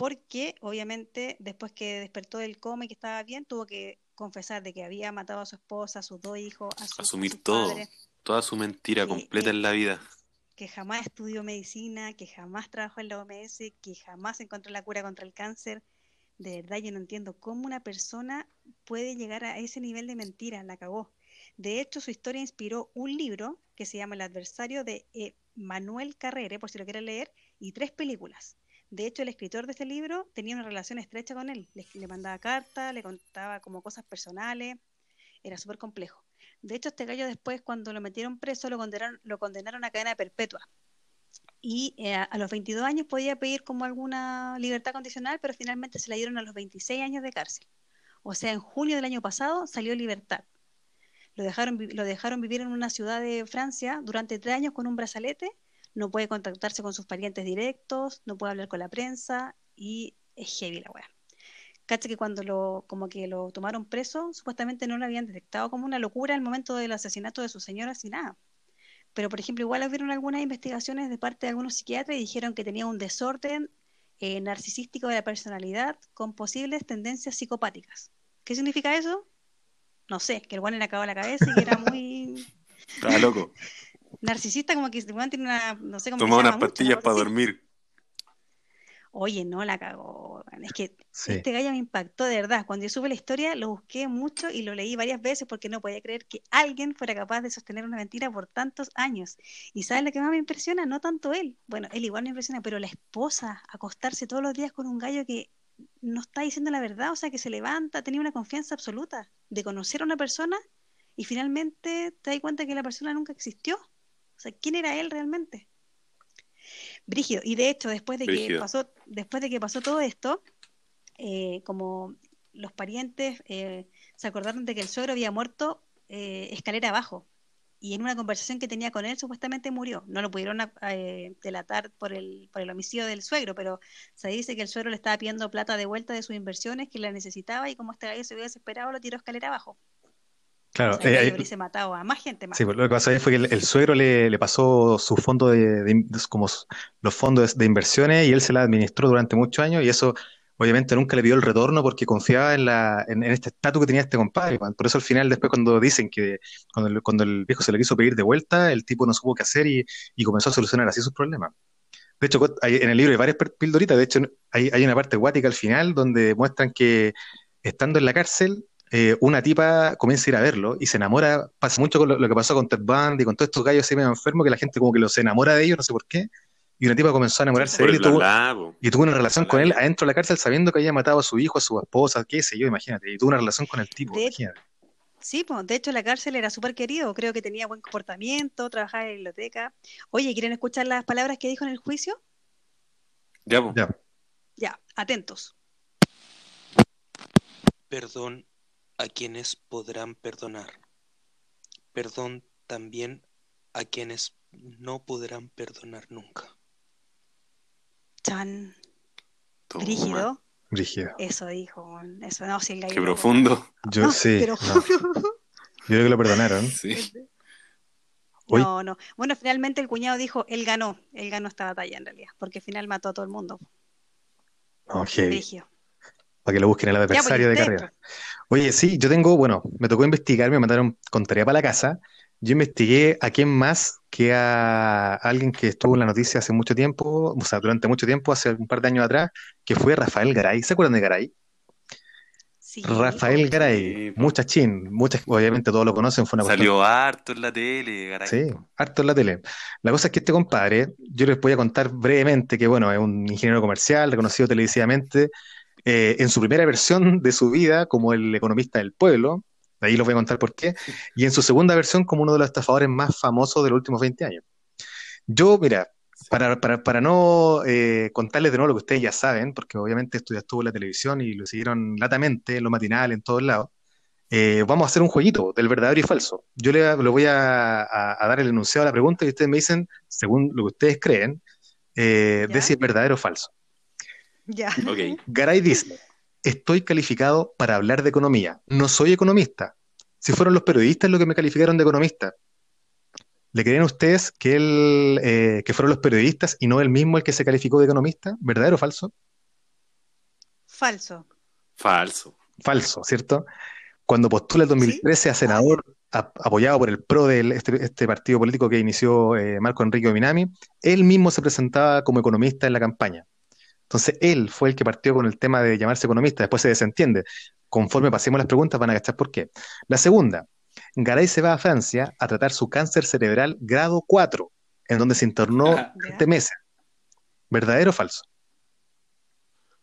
Porque obviamente después que despertó del coma y que estaba bien, tuvo que confesar de que había matado a su esposa, a sus dos hijos, a, sus- a Asumir sus todo. padres, Toda su mentira completa en la vida. que jamás estudió medicina, que jamás trabajó en la OMS, que jamás encontró la cura contra el cáncer. De verdad, yo no entiendo cómo una persona puede llegar a ese nivel de mentira, la cagó. De hecho, su historia inspiró un libro que se llama El adversario de eh, Manuel Carrere, por si lo quieren leer, y tres películas. De hecho, el escritor de este libro tenía una relación estrecha con él. Le, mandaba cartas, le contaba como cosas personales. Era súper complejo. De hecho, este gallo después, cuando lo metieron preso, lo condenaron, lo condenaron a cadena perpetua. Y eh, a los 22 años podía pedir como alguna libertad condicional, pero finalmente se la dieron a los 26 años de cárcel. O sea, en junio del año pasado salió libertad. Lo dejaron, lo dejaron vivir en una ciudad de Francia durante tres años con un brazalete. No puede contactarse con sus parientes directos, no puede hablar con la prensa y es heavy la weá. Cacha que cuando lo, como que lo tomaron preso, supuestamente no lo habían detectado como una locura al momento del asesinato de su señora sin nada. Pero, por ejemplo, igual hubieron algunas investigaciones de parte de algunos psiquiatras y dijeron que tenía un desorden eh, narcisístico de la personalidad con posibles tendencias psicopáticas. ¿Qué significa eso? No sé, que el guan le acabó la cabeza y que era muy Estaba loco. narcisista, como que el guan tiene una, no sé cómo se unas pastillas para dormir. Oye, no la cagó. Es que Sí. este gallo me impactó de verdad. Cuando yo supe la historia, lo busqué mucho y lo leí varias veces porque no podía creer que alguien fuera capaz de sostener una mentira por tantos años. ¿Y sabes lo que más me impresiona? No tanto él. Bueno, él igual me impresiona, pero la esposa, acostarse todos los días con un gallo que no está diciendo la verdad, o sea, que se levanta, tenía una confianza absoluta de conocer a una persona y finalmente te das cuenta que la persona nunca existió. O sea, ¿quién era él realmente? Brígido. Y de hecho, después de que pasó, después de que pasó todo esto, eh, como los parientes eh, se acordaron de que el suegro había muerto eh, escalera abajo. Y en una conversación que tenía con él, supuestamente murió. No lo pudieron eh, delatar por el, por el homicidio del suegro, pero se dice que el suegro le estaba pidiendo plata de vuelta de sus inversiones, que la necesitaba, y como este gallo se había desesperado, lo tiró escalera abajo. Claro, O sea, eh, hubiese matado a más gente más. Sí, pues, lo que pasó ahí fue que el, el suegro le, le pasó su fondo de, de como los fondos de inversiones y él se la administró durante muchos años y eso obviamente nunca le pidió el retorno porque confiaba en, la, en, en este estatus que tenía este compadre. Por eso al final después cuando dicen que cuando el, cuando el viejo se le quiso pedir de vuelta, el tipo no supo qué hacer y, y comenzó a solucionar así sus problemas. De hecho, hay- en el libro hay varias pildoritas, de hecho hay, hay una parte guática al final donde muestran que estando en la cárcel eh, una tipa comienza a ir a verlo y se enamora, pasa mucho con lo, lo que pasó con Ted Bundy, con todos estos gallos así medio enfermos, que la gente como que los enamora de ellos, no sé por qué, y una tipa comenzó a enamorarse de él y tuvo, bla, bla, po. y tuvo una relación con él adentro de la cárcel sabiendo que había matado a su hijo, a su esposa, qué sé yo, imagínate, y tuvo una relación con el tipo, De- imagínate. Sí, pues, de hecho la cárcel era súper querido, creo que tenía buen comportamiento, trabajaba en la biblioteca. Oye, ¿quieren escuchar las palabras que dijo en el juicio? Ya, po. Ya, Ya, atentos. Perdón a quienes podrán perdonar. Perdón también a quienes no podrán perdonar nunca. Chan, Toma. brígido. brígido. Eso dijo, eso no, si Qué profundo. Yo Ah, sí, pero- no, yo creo que lo perdonaron. Sí. Oye. No, no. Bueno, finalmente el cuñado dijo, él ganó, él ganó esta batalla en realidad, porque al final mató a todo el mundo. No, heavy, Brígido. para que lo busquen el Ya, pues, ¿y adversario de carrera. Oye, sí, yo tengo, bueno, me tocó investigar, me mandaron con tarea para la casa. Yo investigué a quién más que a alguien que estuvo en la noticia hace mucho tiempo, o sea, durante mucho tiempo, hace un par de años atrás, que fue Rafael Garay. ¿Se acuerdan de Garay? Sí, Rafael Garay, Sí, po. mucha chin, muchas, obviamente todos lo conocen, fue una cuestión Salió harto en la tele, caray. Sí, harto en la tele. La cosa es que este compadre, yo les voy a contar brevemente que, bueno, es un ingeniero comercial, reconocido televisivamente, eh, en su primera versión de su vida como el economista del pueblo, de ahí les voy a contar por qué, y en su segunda versión como uno de los estafadores más famosos de los últimos 20 años. Yo, mira, para, para, para no eh, contarles de nuevo lo que ustedes ya saben, porque obviamente esto ya estuvo en la televisión y lo siguieron latamente, en lo matinal, en todos lados, eh, vamos a hacer un jueguito del verdadero y falso. Yo le, voy a, a- a dar el enunciado a la pregunta y ustedes me dicen, según lo que ustedes creen, eh, de si es verdadero o falso. Ya. Garay dice, estoy calificado para hablar de economía. No soy economista. Si fueron los periodistas los que me calificaron de economista, ¿le creen ustedes que, él, eh, que fueron los periodistas y no él mismo el que se calificó de economista? ¿Verdadero o falso? Falso. Falso. Falso, ¿cierto? Cuando postula el 2013 a senador ap- apoyado por el PRO de este, este partido político que inició eh, Marco Enrique Minami, él mismo se presentaba como economista en la campaña. Entonces, él fue el que partió con el tema de llamarse economista, después se desentiende. Conforme pasemos las preguntas van a cachar por qué. La segunda, Garay se va a Francia a tratar su cáncer cerebral grado 4, en donde se internó Ajá. 20 meses. ¿Verdadero o falso?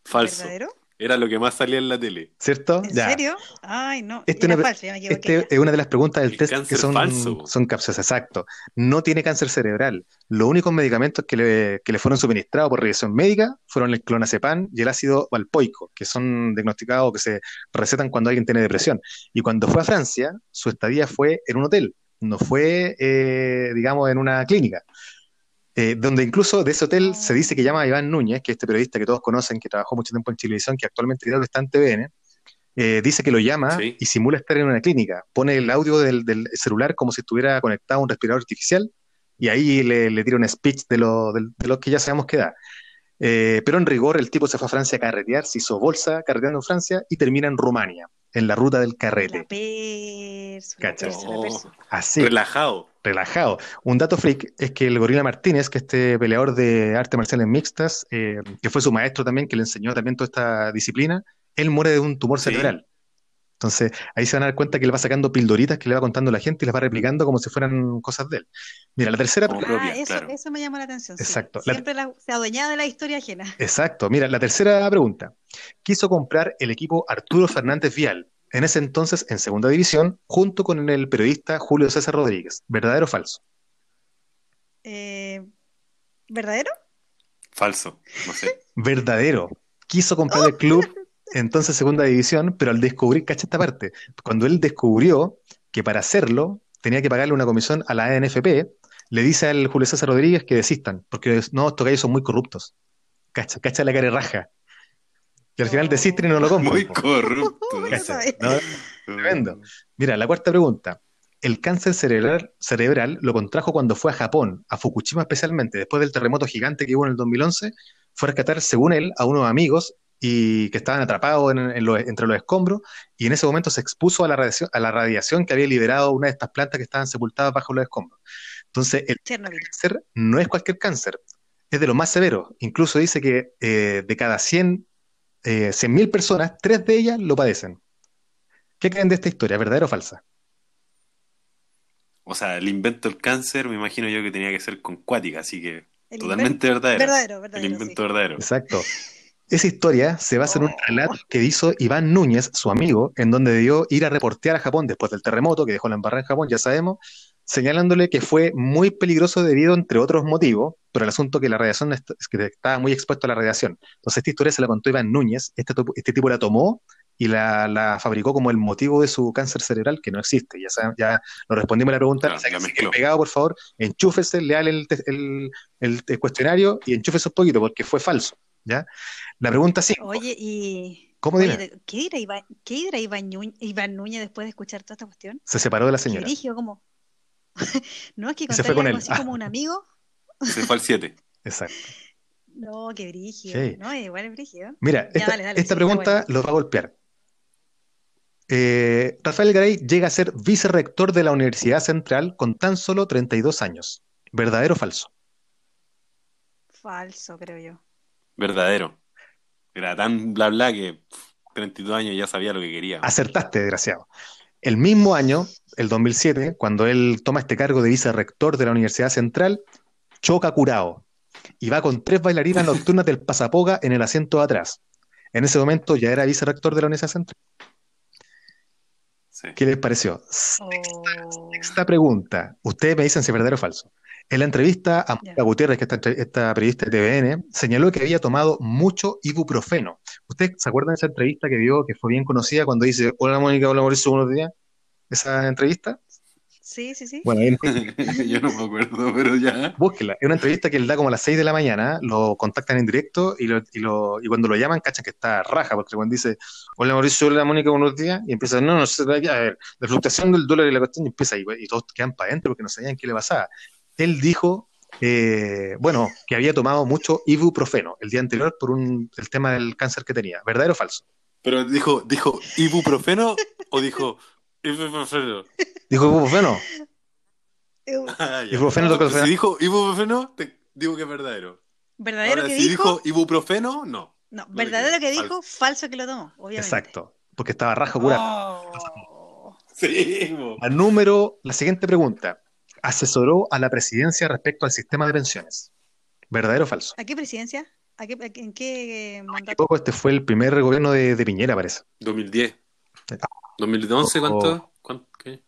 Falso. ¿Verdadero? Era lo que más salía en la tele. ¿Cierto? ¿En Ya. serio? Ay, no. Este Era una- falso, ya me equivoqué. Este es una de las preguntas del El test que son, falso. son capciosas, exacto. No tiene cáncer cerebral. Los únicos medicamentos que le, que le fueron suministrados por revisión médica fueron el clonazepam y el ácido valpoico, que son diagnosticados o que se recetan cuando alguien tiene depresión. Y cuando fue a Francia, su estadía fue en un hotel, no fue, eh, digamos, en una clínica. Eh, donde incluso de ese hotel se dice que llama a Iván Núñez, que es este periodista que todos conocen, que trabajó mucho tiempo en Chilevisión, que actualmente creo que está en TVN, eh, dice que lo llama Sí. y simula estar en una clínica. Pone el audio del, del celular como si estuviera conectado a un respirador artificial y ahí le, le tira un speech de lo, de lo que ya sabemos que da. Eh, pero en rigor, el tipo se fue a Francia a carretear, se hizo bolsa carreteando en Francia y termina en Rumania, en la ruta del La carrete. perso, la perso, la perso. Así, Relajado. Relajado. Un dato freak es que el Gorila Martínez, que este peleador de artes marciales mixtas, eh, que fue su maestro también, que le enseñó también toda esta disciplina, él muere de un tumor Sí. cerebral. Entonces, ahí se van a dar cuenta que le va sacando pildoritas que le va contando a la gente y las va replicando como si fueran cosas de él. Mira, la tercera propia, Ah, eso, claro. eso me llamó la atención. sí. Exacto. La- Siempre la- se adueñaba de la historia ajena. Exacto. Mira, la tercera pregunta. Quiso comprar el equipo Arturo Fernández Vial, en ese entonces en segunda división, junto con el periodista Julio César Rodríguez. ¿Verdadero o falso? Eh, ¿Verdadero? Falso. No sé. verdadero. Quiso comprar el club, entonces segunda división, pero al descubrir, cacha esta parte, cuando él descubrió que para hacerlo tenía que pagarle una comisión a la ANFP, le dice al Julio César Rodríguez que desistan, porque no, estos gallos son muy corruptos. Cacha, cacha la cara raja. Y al final desisten y no lo compran. Muy corrupto. Tremendo. Mira, la cuarta pregunta. El cáncer cerebral, cerebral lo contrajo cuando fue a Japón, a Fukushima especialmente, después del terremoto gigante que hubo en el 2011, fue a rescatar, según él, a unos amigos y que estaban atrapados en- en los- entre los escombros y en ese momento se expuso a la, radiación, a la radiación que había liberado una de estas plantas que estaban sepultadas bajo los escombros. Entonces, el Chernobyl. cáncer no es cualquier cáncer, es de los más severos. Incluso dice que eh, de cada 100 eh, 100.000 personas, tres de ellas lo padecen. ¿Qué creen de esta historia? ¿Verdadera o falsa? O sea, el invento del cáncer, me imagino yo que tenía que ser con cuática, así que El totalmente verdadero. Verdadero, El verdadero. invento sí. verdadero. Exacto. Esa historia se basa en un relato que hizo Iván Núñez, su amigo, en donde debió ir a reportear a Japón después del terremoto que dejó la embarrada en Japón, ya sabemos, señalándole que fue muy peligroso debido, entre otros motivos, pero el asunto que la radiación est- es que estaba muy expuesto a la radiación. Entonces esta historia se la contó Iván Núñez, este, este tipo la tomó y la, la fabricó como el motivo de su cáncer cerebral, que no existe. Ya, saben- ya lo respondimos a la pregunta. O sea, que si pegado, por favor, enchúfese, leale el, te- el, el- el cuestionario y enchúfese un poquito, porque fue falso. ¿ya? La pregunta 5. Oye, y. ¿Cómo oye, dirá? ¿qué dirá Iván, qué dirá Iván, Núñez después de escuchar toda esta cuestión? Se separó de la señora. brígido, como. no, es que se fue con algo él. así Ah. como un amigo. Se fue al 7. Exacto. No, qué brígido. Sí. No, igual es brígido. Mira, Ya, esta, dale, dale, esta sí, pregunta está los va a golpear. Eh, Rafael Garay llega a ser vicerrector de la Universidad Central con tan solo 32 años. ¿Verdadero o falso? Falso, creo yo. Verdadero. Era tan bla bla que pff, 32 años ya sabía lo que quería. Acertaste, desgraciado. El mismo año, el 2007, cuando él toma este cargo de vicerrector de la Universidad Central, choca curado y va con tres bailarinas nocturnas del Pasapoga en el asiento de atrás. En ese momento ya era vicerrector de la Universidad Central. Sí. ¿Qué les pareció? Oh. Esta pregunta, ustedes me dicen si es verdadero o falso. En la entrevista a Mónica. Gutiérrez, que esta, entre- esta periodista de TVN, señaló que había tomado mucho ibuprofeno. ¿Ustedes se acuerdan de esa entrevista que dio, que fue bien conocida, cuando dice, hola Mónica, hola Mauricio, buenos días? ¿Esa entrevista? Sí, sí, sí. Bueno, ahí Yo no me acuerdo, pero ya. búsquela. Es una entrevista que él da como a las 6 de la mañana, lo contactan en directo y, lo- y, lo- y cuando lo llaman, cachan que está raja, porque cuando dice, hola Mauricio, hola Mónica, buenos días, y empieza, no, no sé, a ver, la fluctuación del dólar y la cuestión, y empieza ahí, y todos quedan para adentro porque no sabían qué le pasaba. Él dijo, eh, bueno, que había tomado mucho ibuprofeno el día anterior por un, el tema del cáncer que tenía. ¿Verdadero o falso? Pero dijo, dijo ibuprofeno o dijo ibuprofeno. Dijo ibuprofeno. Ah. Ibuprofeno, ibuprofeno. Si dijo ibuprofeno, te digo que es verdadero. ¿Verdadero Ahora, que si dijo? dijo ibuprofeno, no. No, no verdadero que dijo, falso que lo tomó, obviamente. Exacto, porque estaba rajo curado. Oh. Sí. Al número, la siguiente pregunta. Asesoró a la presidencia respecto al sistema de pensiones. ¿Verdadero o falso? ¿A qué presidencia? ¿A qué, a qué- ¿En qué mandato? poco este fue el primer gobierno de, de Piñera, parece. 2010. 2011, ¿cuánto? ¿Cuánto? ¿Qué?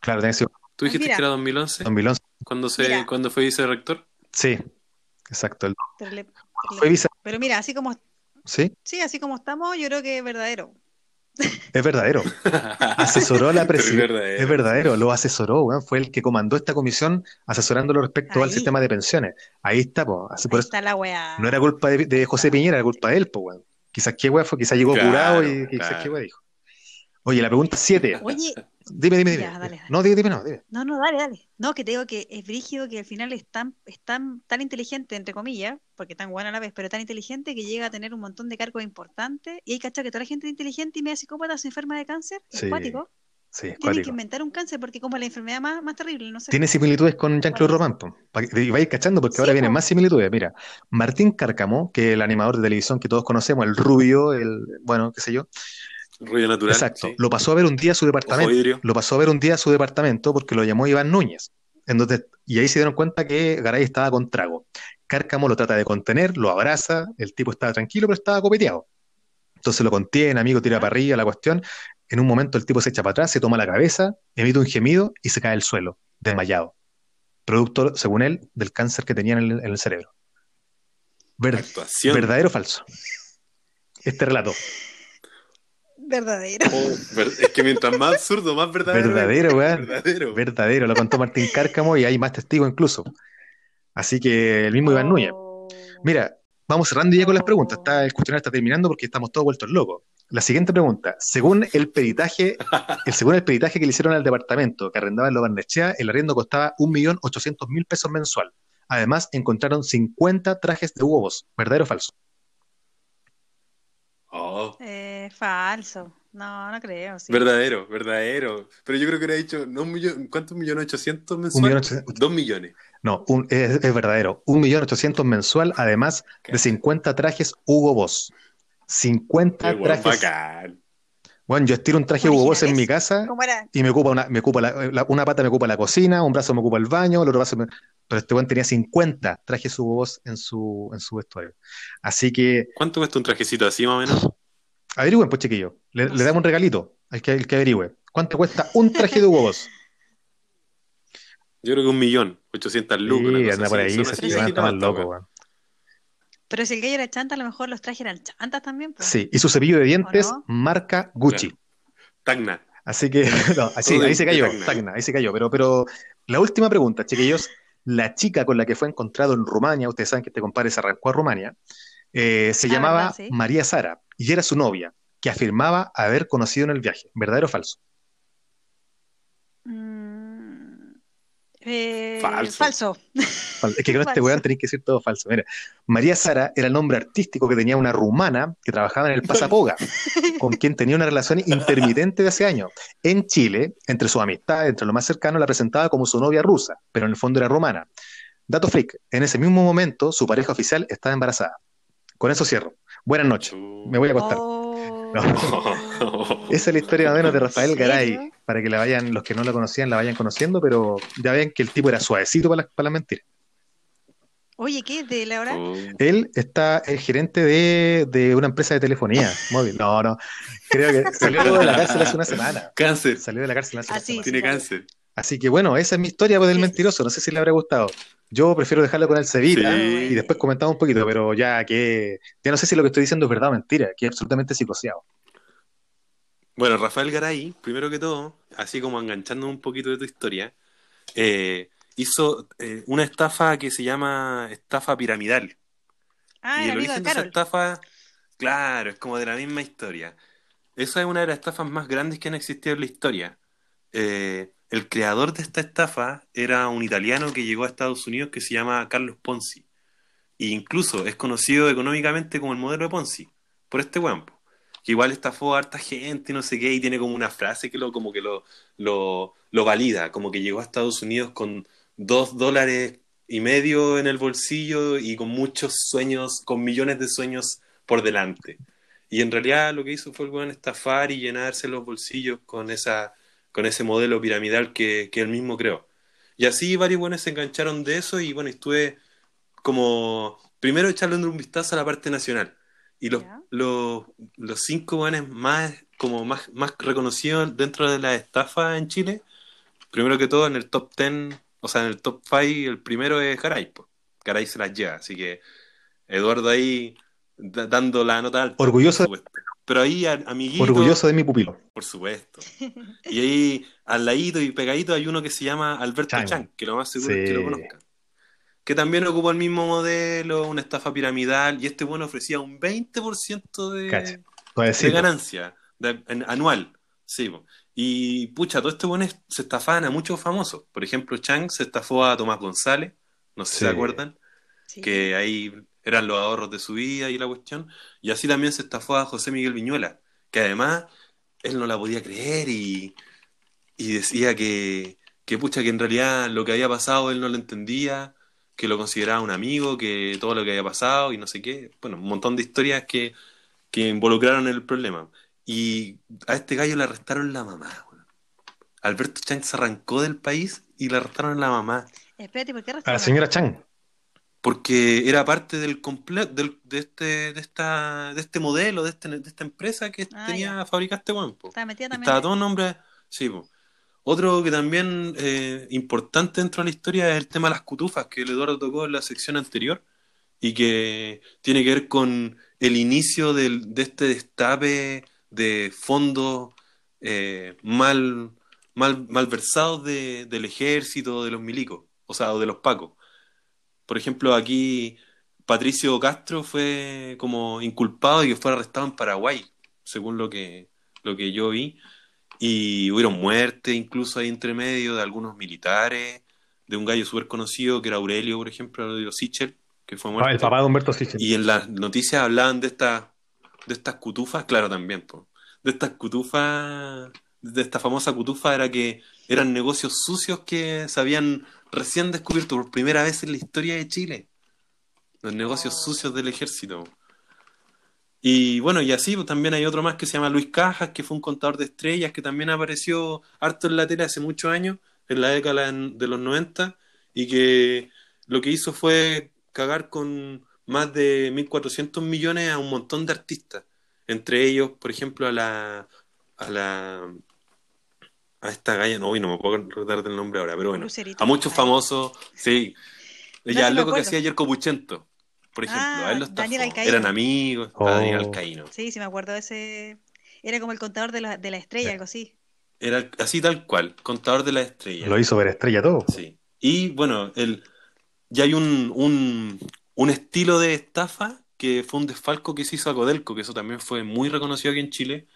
Claro, que ser ¿Tú dijiste mira. que era 2011? 2011. ¿Cuándo, se. ¿Cuándo fue vicerrector? Sí, exacto. El- Pero, le- Fue vice. pero mira, así como, Sí, sí, así como estamos, yo creo que es verdadero. Es verdadero. Asesoró a la es presidencia. verdadero. Es verdadero, lo asesoró, weón. Fue el que comandó esta comisión asesorándolo respecto al sistema de pensiones. Ahí está, po. Así Ahí por eso, está la weá. no era culpa de, de José Piñera, era culpa de él, pues, weón. Quizás qué weón fue, quizás llegó Claro, curado y quizás qué weón dijo. Oye, la pregunta 7. Oye, Dime, dime, dime. Ya, dale, dale. No, dime, dime, no, dime. no, no, dale, dale. No, que te digo que es brígido que al final es tan, es tan, tan inteligente, entre comillas, porque tan buena a la vez, pero tan inteligente que llega a tener un montón de cargos importantes. Y hay cachado que toda la gente inteligente y media psicópata se enferma de cáncer. Sí, cuático. Sí, Tienen que inventar un cáncer porque como la enfermedad más, más terrible, no sé. Tiene similitudes con Jean-Claude Román, y vais cachando porque Sí, ahora vienen más similitudes. Mira, Martín Cárcamo, que es el animador de televisión que todos conocemos, el rubio, el, bueno, qué sé yo. Rollo natural. Exacto. sí. Lo pasó a ver un día a su departamento. Lo pasó a ver un día a su departamento porque lo llamó Iván Núñez. Entonces, y ahí se dieron cuenta que Garay estaba con trago. Cárcamo lo trata de contener, lo abraza, el tipo estaba tranquilo, pero estaba copeteado. Entonces lo contiene, amigo, tira para arriba la cuestión. En un momento el tipo se echa para atrás, se toma la cabeza, emite un gemido y se cae al suelo, desmayado. Producto, según él, del cáncer que tenía en el, en el cerebro. Ver-. ¿Verdadero o falso? Este relato. Verdadero. Oh, es que mientras más absurdo, más verdadero. Verdadero, weón. Verdadero. Verdadero, lo contó Martín Cárcamo y hay más testigos incluso. Así que el mismo Iván Núñez. Oh. Mira, vamos cerrando ya con las preguntas. Está, el cuestionario está terminando porque estamos todos vueltos locos. La siguiente pregunta. Según el peritaje, el, según el peritaje que le hicieron al departamento que arrendaba en Lobarnechea, el arriendo costaba 1.800.000 pesos mensual. Además, encontraron 50 trajes de Hugo Boss. ¿Verdadero o falso? Oh, Eh, falso. No, no creo. sí. verdadero, verdadero. Pero yo creo que era dicho, no un millón, ¿cuántos millones ochocientos Un mensual? millón ochocientos- Dos millones. No, un- es, es verdadero. 1.800.000 mensual, además de 50 trajes Hugo Boss. 50 Qué trajes. bacán. Bueno, yo estiro un traje Hugo Boss en mi casa y me ocupa una, me ocupa la- la- una pata me ocupa la cocina, un brazo me ocupa el baño, el otro brazo me... Pero este weón tenía 50 trajes Hugo Boss en su, en su vestuario. Así que ¿Cuánto cuesta un trajecito así más o menos? averigüen, pues chiquillo. Le, No le damos un regalito al que, al que averigüe. ¿Cuánto cuesta un traje de Hugo Boss? Yo creo que un millón, ochocientas lucas. una Sí, anda por ahí, se se más loco, weón. Pero si el gallo era chanta, a lo mejor los trajes eran chantas también. pues. Sí, y su cepillo de dientes, marca Gucci. Tacna. Así que, no, así, ahí se cayó, Tacna. Tacna, ahí se cayó. Pero, pero la última pregunta, chiquillos. La chica con la que fue encontrado en Rumania, ustedes saben que este compadre se arrancó a Rumania, eh, se Ah, llamaba ¿verdad? Sí. María Sara y era su novia, que afirmaba haber conocido en el viaje. ¿Verdadero o falso? Mm, eh, Falso. falso. Fal- Es que con este weón tenéis que decir todo falso. Mira, María Sara era el nombre artístico que tenía una rumana que trabajaba en el Pasapoga, con quien tenía una relación intermitente de hace años. En Chile, entre sus amistades, entre lo más cercano, la presentaba como su novia rusa, pero en el fondo era rumana. Dato freak, en ese mismo momento su pareja oficial estaba embarazada. Con eso cierro. Buenas noches, me voy a acostar. Oh. No. Esa es la historia más o menos de Rafael. Garay, para que la vayan, los que no la conocían, la vayan conociendo, pero ya ven que el tipo era suavecito para las para las mentiras. Oye, ¿qué es de él ahora? Oh. Él está el gerente de, de una empresa de telefonía móvil. No, no. Creo que salió de la cárcel hace una semana. Cáncer. Salió de la cárcel hace Ah, una sí, semana. Tiene cáncer. Así que bueno, esa es mi historia pues, del mentiroso. No sé si le habrá gustado. Yo prefiero dejarlo con el Sí. y después comentamos un poquito, pero ya que ya no sé si lo que estoy diciendo es verdad o mentira, que es absolutamente psicoseado. Bueno, Rafael Garay, primero que todo, así como enganchando un poquito de tu historia, eh, hizo eh, una estafa que se llama estafa piramidal. Ah, y el el amigo de origen de esa estafa, claro, es como de la misma historia. Esa es una de las estafas más grandes que han existido en la historia. Eh, el creador de esta estafa era un italiano que llegó a Estados Unidos que se llama Carlos Ponzi. E incluso es conocido económicamente como el modelo de Ponzi, por este weón. po. Que igual estafó a harta gente no sé qué, y tiene como una frase que lo, como que lo, lo, valida, como que llegó a Estados Unidos con dos dólares y medio en el bolsillo y con muchos sueños, con millones de sueños por delante. Y en realidad lo que hizo fue el weón estafar y llenarse los bolsillos con esa, con ese modelo piramidal que, que él mismo creó. Y así varios buenos se engancharon de eso y bueno, estuve como primero echarle un vistazo a la parte nacional. Y los, los, los cinco buenos más, como más, más reconocidos dentro de la estafa en Chile, primero que todo en el top 10, o sea, en el top 5, el primero es Garay. po. Garay se las lleva, así que Eduardo ahí da- dando la nota alta. Orgulloso- por. Pero ahí, a- amiguito, Orgulloso de mi pupilo. por supuesto. Y ahí, al ladito y pegadito, hay uno que se llama Alberto Chang. Chang, que lo más seguro es que Sí. lo conozcan. Que también ocupó el mismo modelo, una estafa piramidal, y este bueno ofrecía un 20% de, de ganancia de- en- anual. Sí, y pucha, todo este bueno se estafaban a muchos famosos. Por ejemplo, Chang se estafó a Tomás González, no sé si Sí. se acuerdan Sí. que ahí eran los ahorros de su vida y la cuestión. Y así también se estafó a José Miguel Viñuela, que además él no la podía creer y, y decía que, que pucha, que en realidad lo que había pasado él no lo entendía, que lo consideraba un amigo, que todo lo que había pasado y no sé qué. Bueno, un montón de historias que, que involucraron el problema. Y a este gallo le arrestaron la mamá. weón. Alberto Chang se arrancó del país y le arrestaron la mamá. Espérate, ¿por qué A la arrestaron? señora Chang. Porque era parte del comple del, de este de esta de este modelo de este de esta empresa que Ah, tenía ya. fabricado este weón, po. Estaba metida también. estaba todo nombre sí po. otro que también eh, importante dentro de la historia es el tema de las cutufas que el Eduardo tocó en la sección anterior y que tiene que ver con el inicio del- de este destape de fondos eh, mal, mal, malversados de- del ejército, de los milicos, o sea, o de los pacos. Por ejemplo, aquí Patricio Castro fue como inculpado y que fue arrestado en Paraguay, según lo que, lo que yo vi. Y hubieron muertes incluso ahí entre medio de algunos militares, de un gallo súper conocido que era Aurelio, por ejemplo, Aurelio Sichel, que fue muerto. Ah, el papá de Humberto Sichel. Y en las noticias hablaban de estas de estas cutufas, claro, también, po. de estas cutufas, de esta famosa cutufa era que eran negocios sucios que se habían recién descubierto por primera vez en la historia de Chile. Los negocios sucios del ejército. Y bueno, y así pues, también hay otro más que se llama Luis Cajas, que fue un contador de estrellas, que también apareció harto en la tele hace muchos años, en la década de los 90, y que lo que hizo fue cagar con más de 1.400 millones a un montón de artistas. Entre ellos, por ejemplo, a la... A la a esta galla, no, uy, no me puedo recordar del nombre ahora, pero bueno, Lucerito. a muchos famosos, sí. No, Ya, sí el me loco que hacía Yerko Puchento, por ejemplo, Ah, a él estafó. Daniel Alcaíno. Eran amigos, Oh. a Daniel Alcaíno. Sí, sí, me acuerdo de ese. Era como el contador de la, de la estrella, algo así. Era así tal cual, contador de la estrella. Lo hizo ver estrella todo. Sí. Y bueno, el, ya hay un, un, un estilo de estafa que fue un desfalco que se hizo a Codelco, que eso también fue muy reconocido aquí en Chile,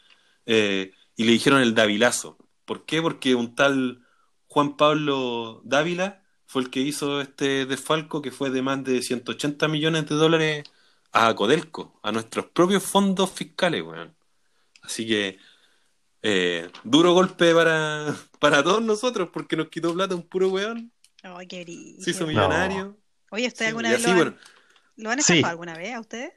eh, y le dijeron el Davilazo. ¿Por qué? Porque un tal Juan Pablo Dávila fue el que hizo este desfalco que fue de más de 180 millones de dólares a Codelco, a nuestros propios fondos fiscales, weón. Así que eh, duro golpe para, para todos nosotros porque nos quitó plata un puro weón, Ay, qué brillo. se hizo No. millonario. Oye, ¿usted Sí, alguna vez así, lo, han, bueno, lo han Sí. estafado alguna vez a ustedes?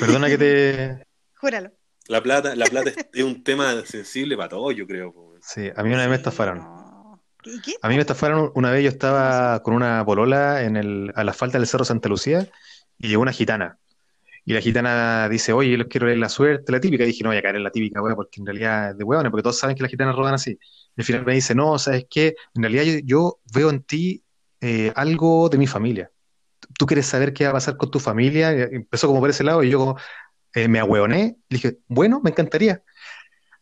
Perdona que te. Júralo. La plata, la plata es, un tema sensible para todos, yo creo. Sí, a mí una vez me estafaron. no. ¿Y qué? A mí me estafaron una vez, yo estaba con una polola en el, a la falda del Cerro Santa Lucía y llegó una gitana. Y la gitana dice, oye, yo les quiero leer la suerte, la típica. Y dije, no voy a caer en la típica, weá, porque en realidad es de hueones, porque todos saben que las gitanas roban así. Y al final me dice, no, ¿sabes qué? En realidad yo, yo veo en ti eh, algo de mi familia. ¿Tú quieres saber qué va a pasar con tu familia? Y empezó como por ese lado y yo como eh, me ahueoné. Le dije, bueno, me encantaría.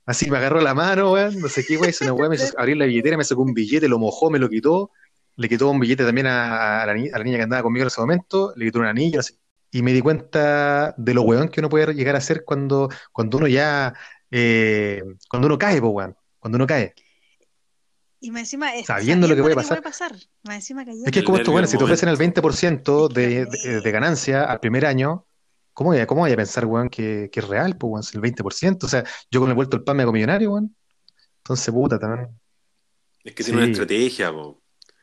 Así me agarró la mano, weón, no sé qué, weón, hizo una weá, me hizo abrir la billetera, me sacó un billete, lo mojó, me lo quitó, le quitó un billete también a, a la, ni- a la niña que andaba conmigo en ese momento, le quitó un anillo, así. Y me di cuenta de lo weón que uno puede llegar a ser cuando, cuando uno ya, eh, cuando uno cae, po, weón, cuando uno cae. Y más encima es Sabiendo lo que puede pasar. Más encima cayendo. Es que es como esto, bueno, si te ofrecen el 20% de, Es que- de, de ganancia al primer año, ¿cómo voy a, cómo voy a pensar, weón, que, que es real, pues, weón, si el 20%? O sea, yo con el vuelto el pan me hago millonario, weón. Entonces, puta, también. Es que tiene una Sí. estrategia, po.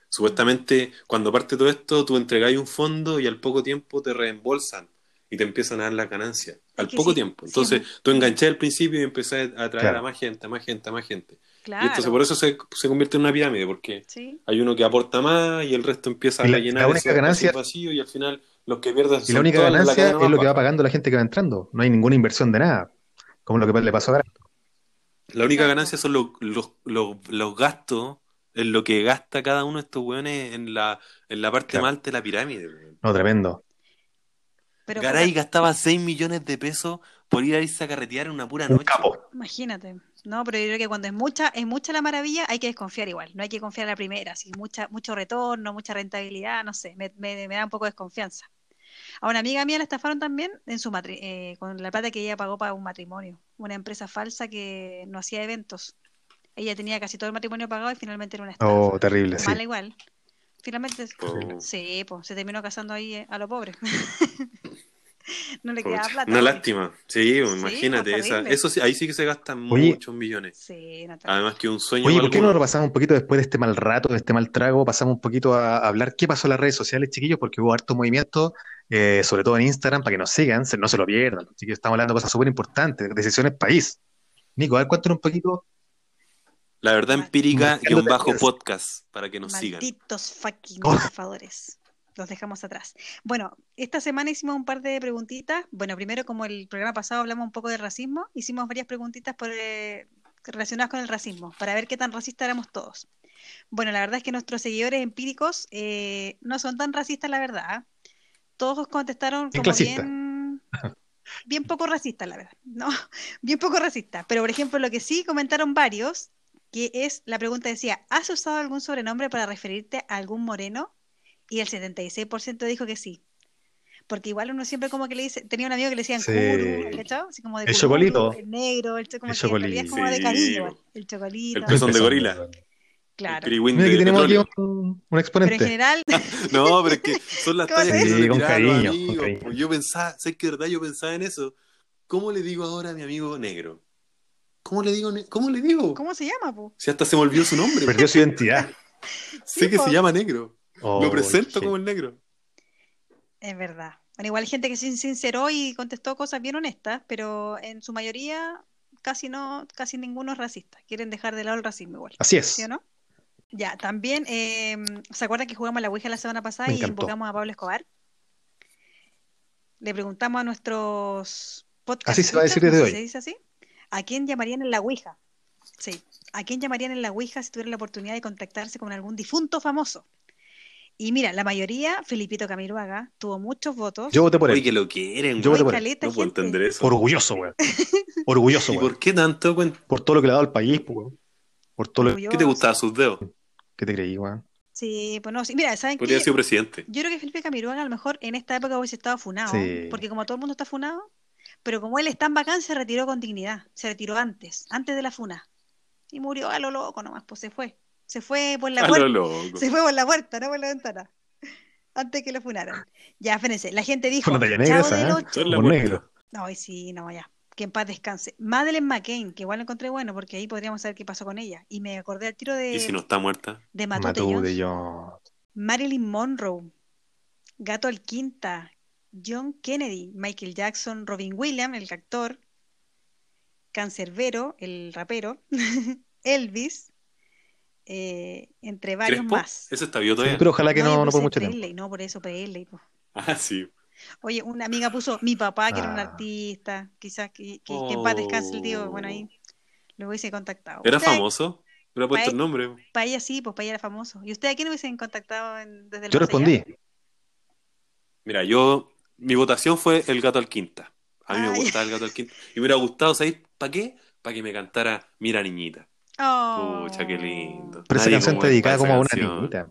Supuestamente, cuando parte todo esto, tú entregáis un fondo y al poco tiempo te reembolsan y te empiezan a dar la ganancia. Al que poco sí, tiempo. sí, Entonces, pues. tú enganché al principio y empecé a traer Claro. a más gente, a más gente, a más gente. Claro. Y entonces, por eso se, se convierte en una pirámide, porque Sí. hay uno que aporta más y el resto empieza a Y la- única ganancia- vacíos y al final los que pierden Y la única la ganancia es lo que va pagando la gente que va entrando. No hay ninguna inversión de nada. Como lo que le pasó a Garay. La única ganancia son los, los, los, los gastos, en lo que gasta cada uno de estos weones en la, en la parte Claro. más alta de la pirámide. weón. No, tremendo. Pero Garay gastaba 6 millones de pesos por ir a irse a carretear en una pura Un noche. capo. imagínate. No, pero yo creo que cuando es mucha, es mucha la maravilla, hay que desconfiar igual. No hay que confiar a la primera. Si mucha, mucho retorno, mucha rentabilidad, no sé, me, me- me da un poco de desconfianza. A una amiga mía la estafaron también en su matri- eh, con la plata que ella pagó para un matrimonio. Una empresa falsa que no hacía eventos. Ella tenía casi todo el matrimonio pagado y finalmente era una estafa. Oh, terrible, sí. Mala igual. Finalmente, Oh. sí, pues se terminó casando ahí eh, a lo pobre. no le Pucha, plata. Una lástima. Sí, Sí, imagínate. pues, esa- terrible. eso sí, ahí sí que se gastan Oye. muchos millones. Sí, no te- Además que un sueño Oye, ¿por qué no lo pasamos un poquito después de este mal rato, de este mal trago? Pasamos un poquito a a hablar qué pasó en las redes sociales, chiquillos, porque hubo harto movimiento, eh, sobre todo en Instagram, para que nos sigan, se- no se lo pierdan. Chiquillos, estamos hablando de cosas súper importantes, decisiones país. Nico, a ver, cuéntanos un poquito. La verdad empírica y un bajo podcast para que nos sigan. Malditos fucking Oh. Los dejamos atrás. Bueno, esta semana hicimos un par de preguntitas. Bueno, primero, como el programa pasado hablamos un poco de racismo, hicimos varias preguntitas por, eh, relacionadas con el racismo, para ver qué tan racistas éramos todos. Bueno, la verdad es que nuestros seguidores empíricos eh, no son tan racistas, la verdad. ¿ah? Todos contestaron como clasista. bien, bien poco racistas, la verdad. No, bien poco racistas. Pero, por ejemplo, lo que sí comentaron varios, que es, la pregunta decía, ¿has usado algún sobrenombre para referirte a algún moreno? Y el 76% dijo que sí. Porque igual uno siempre como que le dice, tenía un amigo que le decían Sí. curu, ¿cachado? Así como de El chocolito. el negro, el, como El que es como de chocolito. cariño, Sí, el chocolito, El pezón de gorila. claro. Mira, de aquí tenemos aquí petróleo. un, un Pero en exponente. general, No, pero es que son las ¿Cómo tallas que Sí, con cariño, con amigos. cariño. Pues Yo pensaba, ¿sabes qué verdad? Yo pensaba en eso. ¿Cómo le digo ahora a mi amigo negro? ¿Cómo le digo? ¿Cómo le digo? ¿cómo se llama, po? Si hasta se me olvidó su nombre. Perdió su identidad. sé Sí, que po. se llama negro. Oh, Lo presento como el negro. Es verdad. Bueno, igual hay gente que se sinceró y contestó cosas bien honestas, pero en su mayoría casi no, casi ninguno es racista. Quieren dejar de lado el racismo igual. Así es. ¿Sí o no? Ya, también, eh, ¿se acuerdan que jugamos a la Ouija la semana pasada y invocamos a Pablo Escobar? Le preguntamos a nuestros podcast Así se va a decir no desde hoy. se dice así, ¿a quién llamarían en la Ouija? Sí, ¿a quién llamarían en la Ouija si tuvieran la oportunidad de contactarse con algún difunto famoso? Y mira, la mayoría, Filipito Camiroaga, tuvo muchos votos. Yo voté por Oye, él. que lo quieren, Yo voté por él. No puedo entender eso. Orgulloso, weón. Orgulloso, ¿Y weón. por qué tanto? Por todo lo que le ha dado al país, pues, weón. Por todo lo. ¿Qué te gustaba sus dedos? que te creí, weón. Sí, pues no, sí. Mira, ¿saben Podría qué? haber sido presidente. Yo creo que Felipe Camiroaga a lo mejor en esta época hubiese estado funado, Sí. porque como todo el mundo está funado, pero como él está en bacán, se retiró con dignidad, se retiró antes, antes de la funa. Y murió a lo loco nomás, pues se fue. Se fue por la lo puerta, se fue por la puerta, no por la ventana. Antes que lo funaran. Ya, espérense, la gente dijo, Fue una talla negra esa, ¿eh? La negro. No, y sí, no, ya. Que en paz descanse. Madeleine McCain, que igual lo encontré bueno, porque ahí podríamos saber qué pasó con ella. Y me acordé al tiro de, ¿Y si no está muerta? de Matute Jones. Jones. Marilyn Monroe, Gato Alquinta, John Kennedy, Michael Jackson, Robin Williams, el actor, Cancerbero, el rapero, Elvis, eh, entre varios ¿Crespo? más. Ese está vivo todavía. Pero ojalá que no, no por mucho tiempo. Presley, no por eso Presley. po. Ah, sí. Oye, una amiga puso mi papá, que era un Ah. artista, quizás que, que, que en paz descanse el tío, bueno, ahí Oh. lo hubiese contactado. ¿Era ¿Ustedes- famoso? ¿Hubiera puesto Pa- el nombre? Para ella sí, pues para ella era famoso. ¿Y usted a quién hubiesen contactado en- desde el Yo allá? respondí. Mira, yo. Mi votación fue El Gato al Quinta. A mí me gustaba El Gato al Quinta. Y me hubiera gustado, ¿sabéis para qué? Para que me cantara Mira Niñita. Oh. Pucha, qué lindo. Pero esa Nadie canción como está dedicada como a una niñita.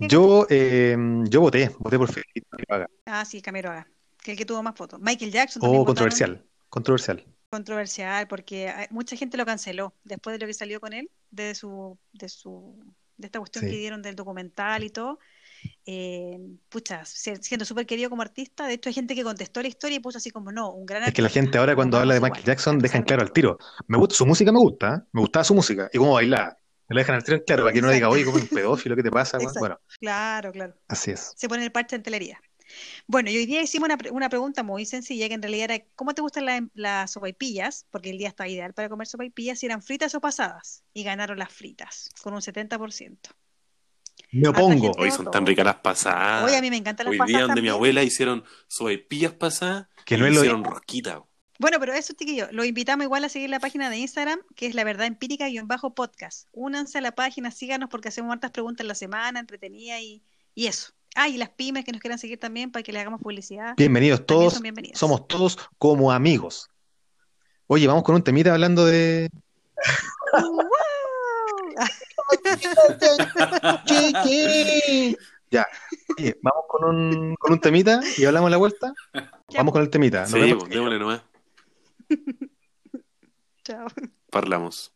Yo, eh, yo voté, voté por Felipe Camiroaga. Ah, sí, Camiroaga, que el que tuvo más fotos. Michael Jackson Oh, votaron. controversial. Controversial. Controversial, porque hay- mucha gente lo canceló después de lo que salió con él, de su, de su, de esta cuestión Sí. que dieron del documental y todo. Eh, pucha, siendo súper querido como artista, de hecho hay gente que contestó la historia y puso así como no, un gran Es que la artista, gente ahora cuando habla de Michael igual, Jackson dejan claro de al tiro. Me gusta, su música me gusta, ¿eh? me gustaba su música y cómo bailaba. Me lo dejan al tiro claro para que no diga, oye, como un pedófilo, ¿qué te pasa? weón?". Exacto. Bueno, Claro, claro. así es. Se pone el parche en telería. Bueno, y hoy día hicimos una, una pregunta muy sencilla, que en realidad era, ¿cómo te gustan la- las sopaipillas? Porque el día está ideal para comer sopaipillas, si eran fritas o pasadas. Y ganaron las fritas, con un 70%. Me opongo. Hoy son tan ricas las pasadas. Oye, a mí me encantan las Hoy pasadas día donde mi abuela hicieron sopaipillas pasadas Que y no es lo hicieron rosquita. Bueno, pero eso, chiquillos, lo invitamos igual a seguir la página de Instagram, que es la verdad empírica-podcast. Únanse a la página, síganos porque hacemos hartas preguntas en la semana, entretenidas y, y eso. Ah, y las pymes que nos quieran seguir también para que les hagamos publicidad. Bienvenidos También todos. son bienvenidas. Somos todos como amigos. Oye, vamos con un temita hablando de. ¡Wow! Ya. Oye, vamos con un, con un temita y hablamos la vuelta. Vamos con el temita. Nos Sí, vemos. pues, démosle nomás. Chao. Parlamus.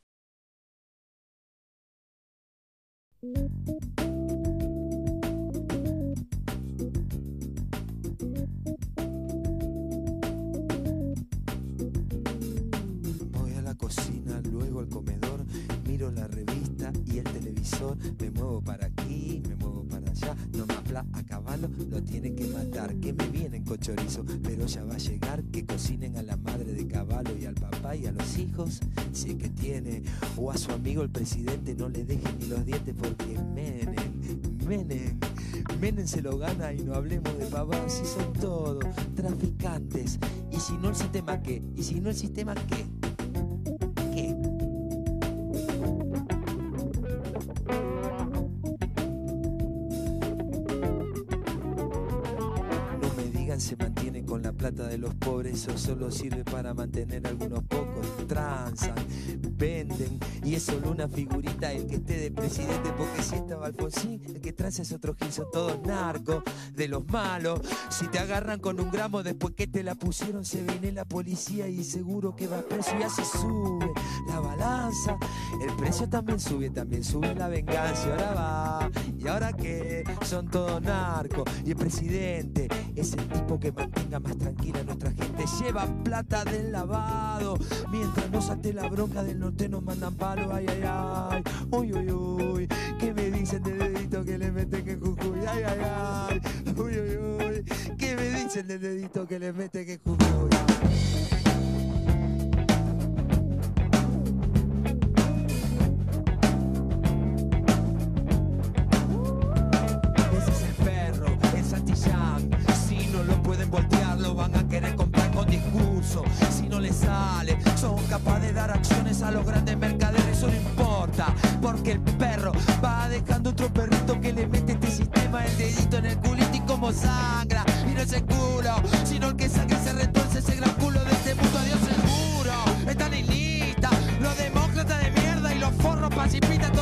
Voy a la cocina, luego al comedor, miro la revista me muevo para aquí, me muevo para allá, no me habla a caballo, lo tienen que matar, que me vienen con chorizo, pero ya va a llegar, que cocinen a la madre de caballo y al papá y a los hijos, si es que tiene, o a su amigo el presidente, no le dejen ni los dientes porque Menem, Menem, Menem se lo gana y no hablemos de pavados si son todos traficantes, y si no el sistema qué, y si no el sistema. ¿Qué? Eso solo sirve para mantener algunos pocos. Transan, venden, y es solo una figurita el que esté de presidente, porque si estaba Alfonsín, el que transa es otro gil, son todos narcos, de los malos. Si te agarran con un gramo después que te la pusieron, se viene la policía y seguro que va preso y así sube la balanza. El precio también sube, también sube la venganza. Ahora va, y ahora qué, son todos narcos. Y el presidente es el tipo que mantenga más tranquila a nuestra gente. Lleva plata del lavado. Mientras no salte la bronca del norte nos mandan palo. Ay, ay, ay. Uy, uy, uy. ¿Qué me dicen del dedito que le meten que Jujuy? Ay, ay, ay. Uy, uy, uy. ¿Qué me dicen del dedito que le meten que Jujuy? Si no les sale, son capaces de dar acciones a los grandes mercaderes. Eso no importa, porque el perro va dejando otro perrito que le mete este sistema el dedito en el culito y como sangra. Y no es el culo, sino el que sangra se retuerce ese gran culo de este mundo. Adiós seguro, están en lista. Los demócratas de mierda y los forros pacifistas,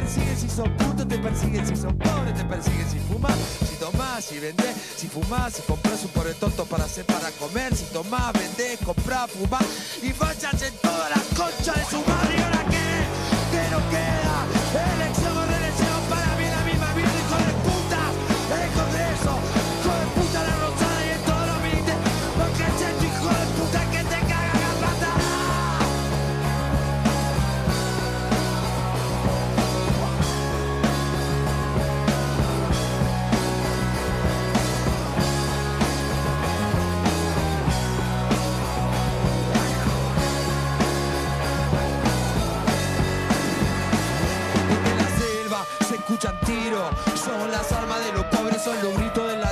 persiguen si sos puto, te persiguen si sos pobre, te persiguen si fumas, si tomás, si vendés, si fumás, si compras un pobre tonto para hacer para comer, si tomás, vendés, comprás, fumás y váyanse todas las conchas de su madre. Y ahora qué, que no queda, elección escuchan tiros. Son las almas de los pobres, son los gritos en la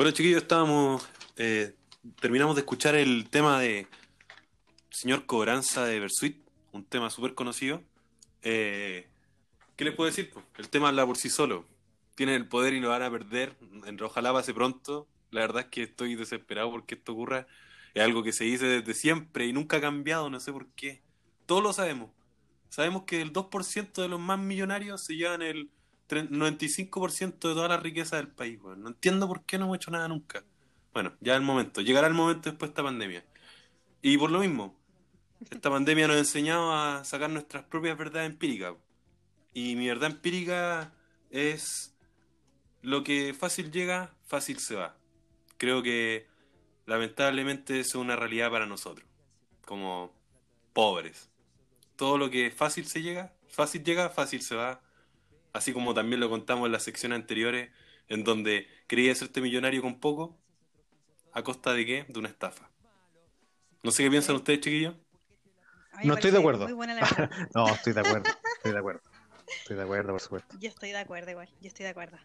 Bueno, chiquillos, estábamos. eh, terminamos de escuchar el tema de Señor Cobranza de Versuit, un tema súper conocido. Eh, ¿Qué les puedo decir? El tema habla por sí solo. Tienen el poder y lo van a perder. Ojalá pase pronto. La verdad es que estoy desesperado porque esto ocurra. Es algo que se dice desde siempre y nunca ha cambiado, no sé por qué. Todos lo sabemos. Sabemos que el 2% de los más millonarios se llevan el 95% de toda la riqueza del país. No entiendo por qué no hemos hecho nada nunca. Bueno, ya es el momento. Llegará el momento después de esta pandemia. Y por lo mismo, esta pandemia nos ha enseñado a sacar nuestras propias verdades empíricas. Y mi verdad empírica es lo que fácil llega, fácil se va. Creo que lamentablemente eso es una realidad para nosotros, como pobres. Todo lo que fácil se llega, fácil llega, fácil se va. Así como también lo contamos en las secciones anteriores, en donde quería hacerte millonario con poco, ¿a costa de qué? De una estafa. No sé qué piensan ustedes, chiquillos. No estoy de acuerdo. No, estoy de acuerdo. Estoy de acuerdo. Estoy de acuerdo, por supuesto. Yo estoy de acuerdo igual, yo estoy de acuerdo.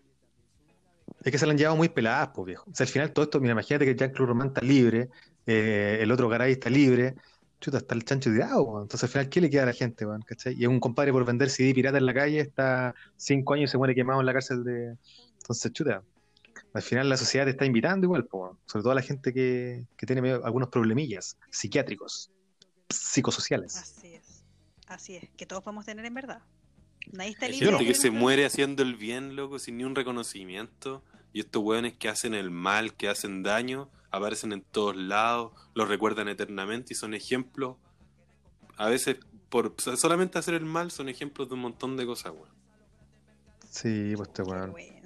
Es que se la han llevado muy peladas, pues viejo. O sea, al final todo esto, mira, imagínate que Jean-Claude Román está libre, eh, el otro Garay está libre, chuta, está el chancho tirado, weón. Entonces al final, ¿qué le queda a la gente, weón? ¿Cachai? Y es un compadre por vender CD pirata en la calle, está cinco años y se muere quemado en la cárcel de. Entonces, chuta. Al final la sociedad te está invitando igual, weón. sobre todo a la gente que, que tiene medio- algunos problemillas psiquiátricos, psicosociales. Así es. Así es, que todos podemos tener en verdad. Nadie está Hay libre. gente que se muere haciendo el bien, loco, sin ni un reconocimiento. Y estos weones que hacen el mal, que hacen daño, aparecen en todos lados, los recuerdan eternamente y son ejemplos. A veces, por solamente hacer el mal, son ejemplos de un montón de cosas, weón. Sí, pues este problema. weón.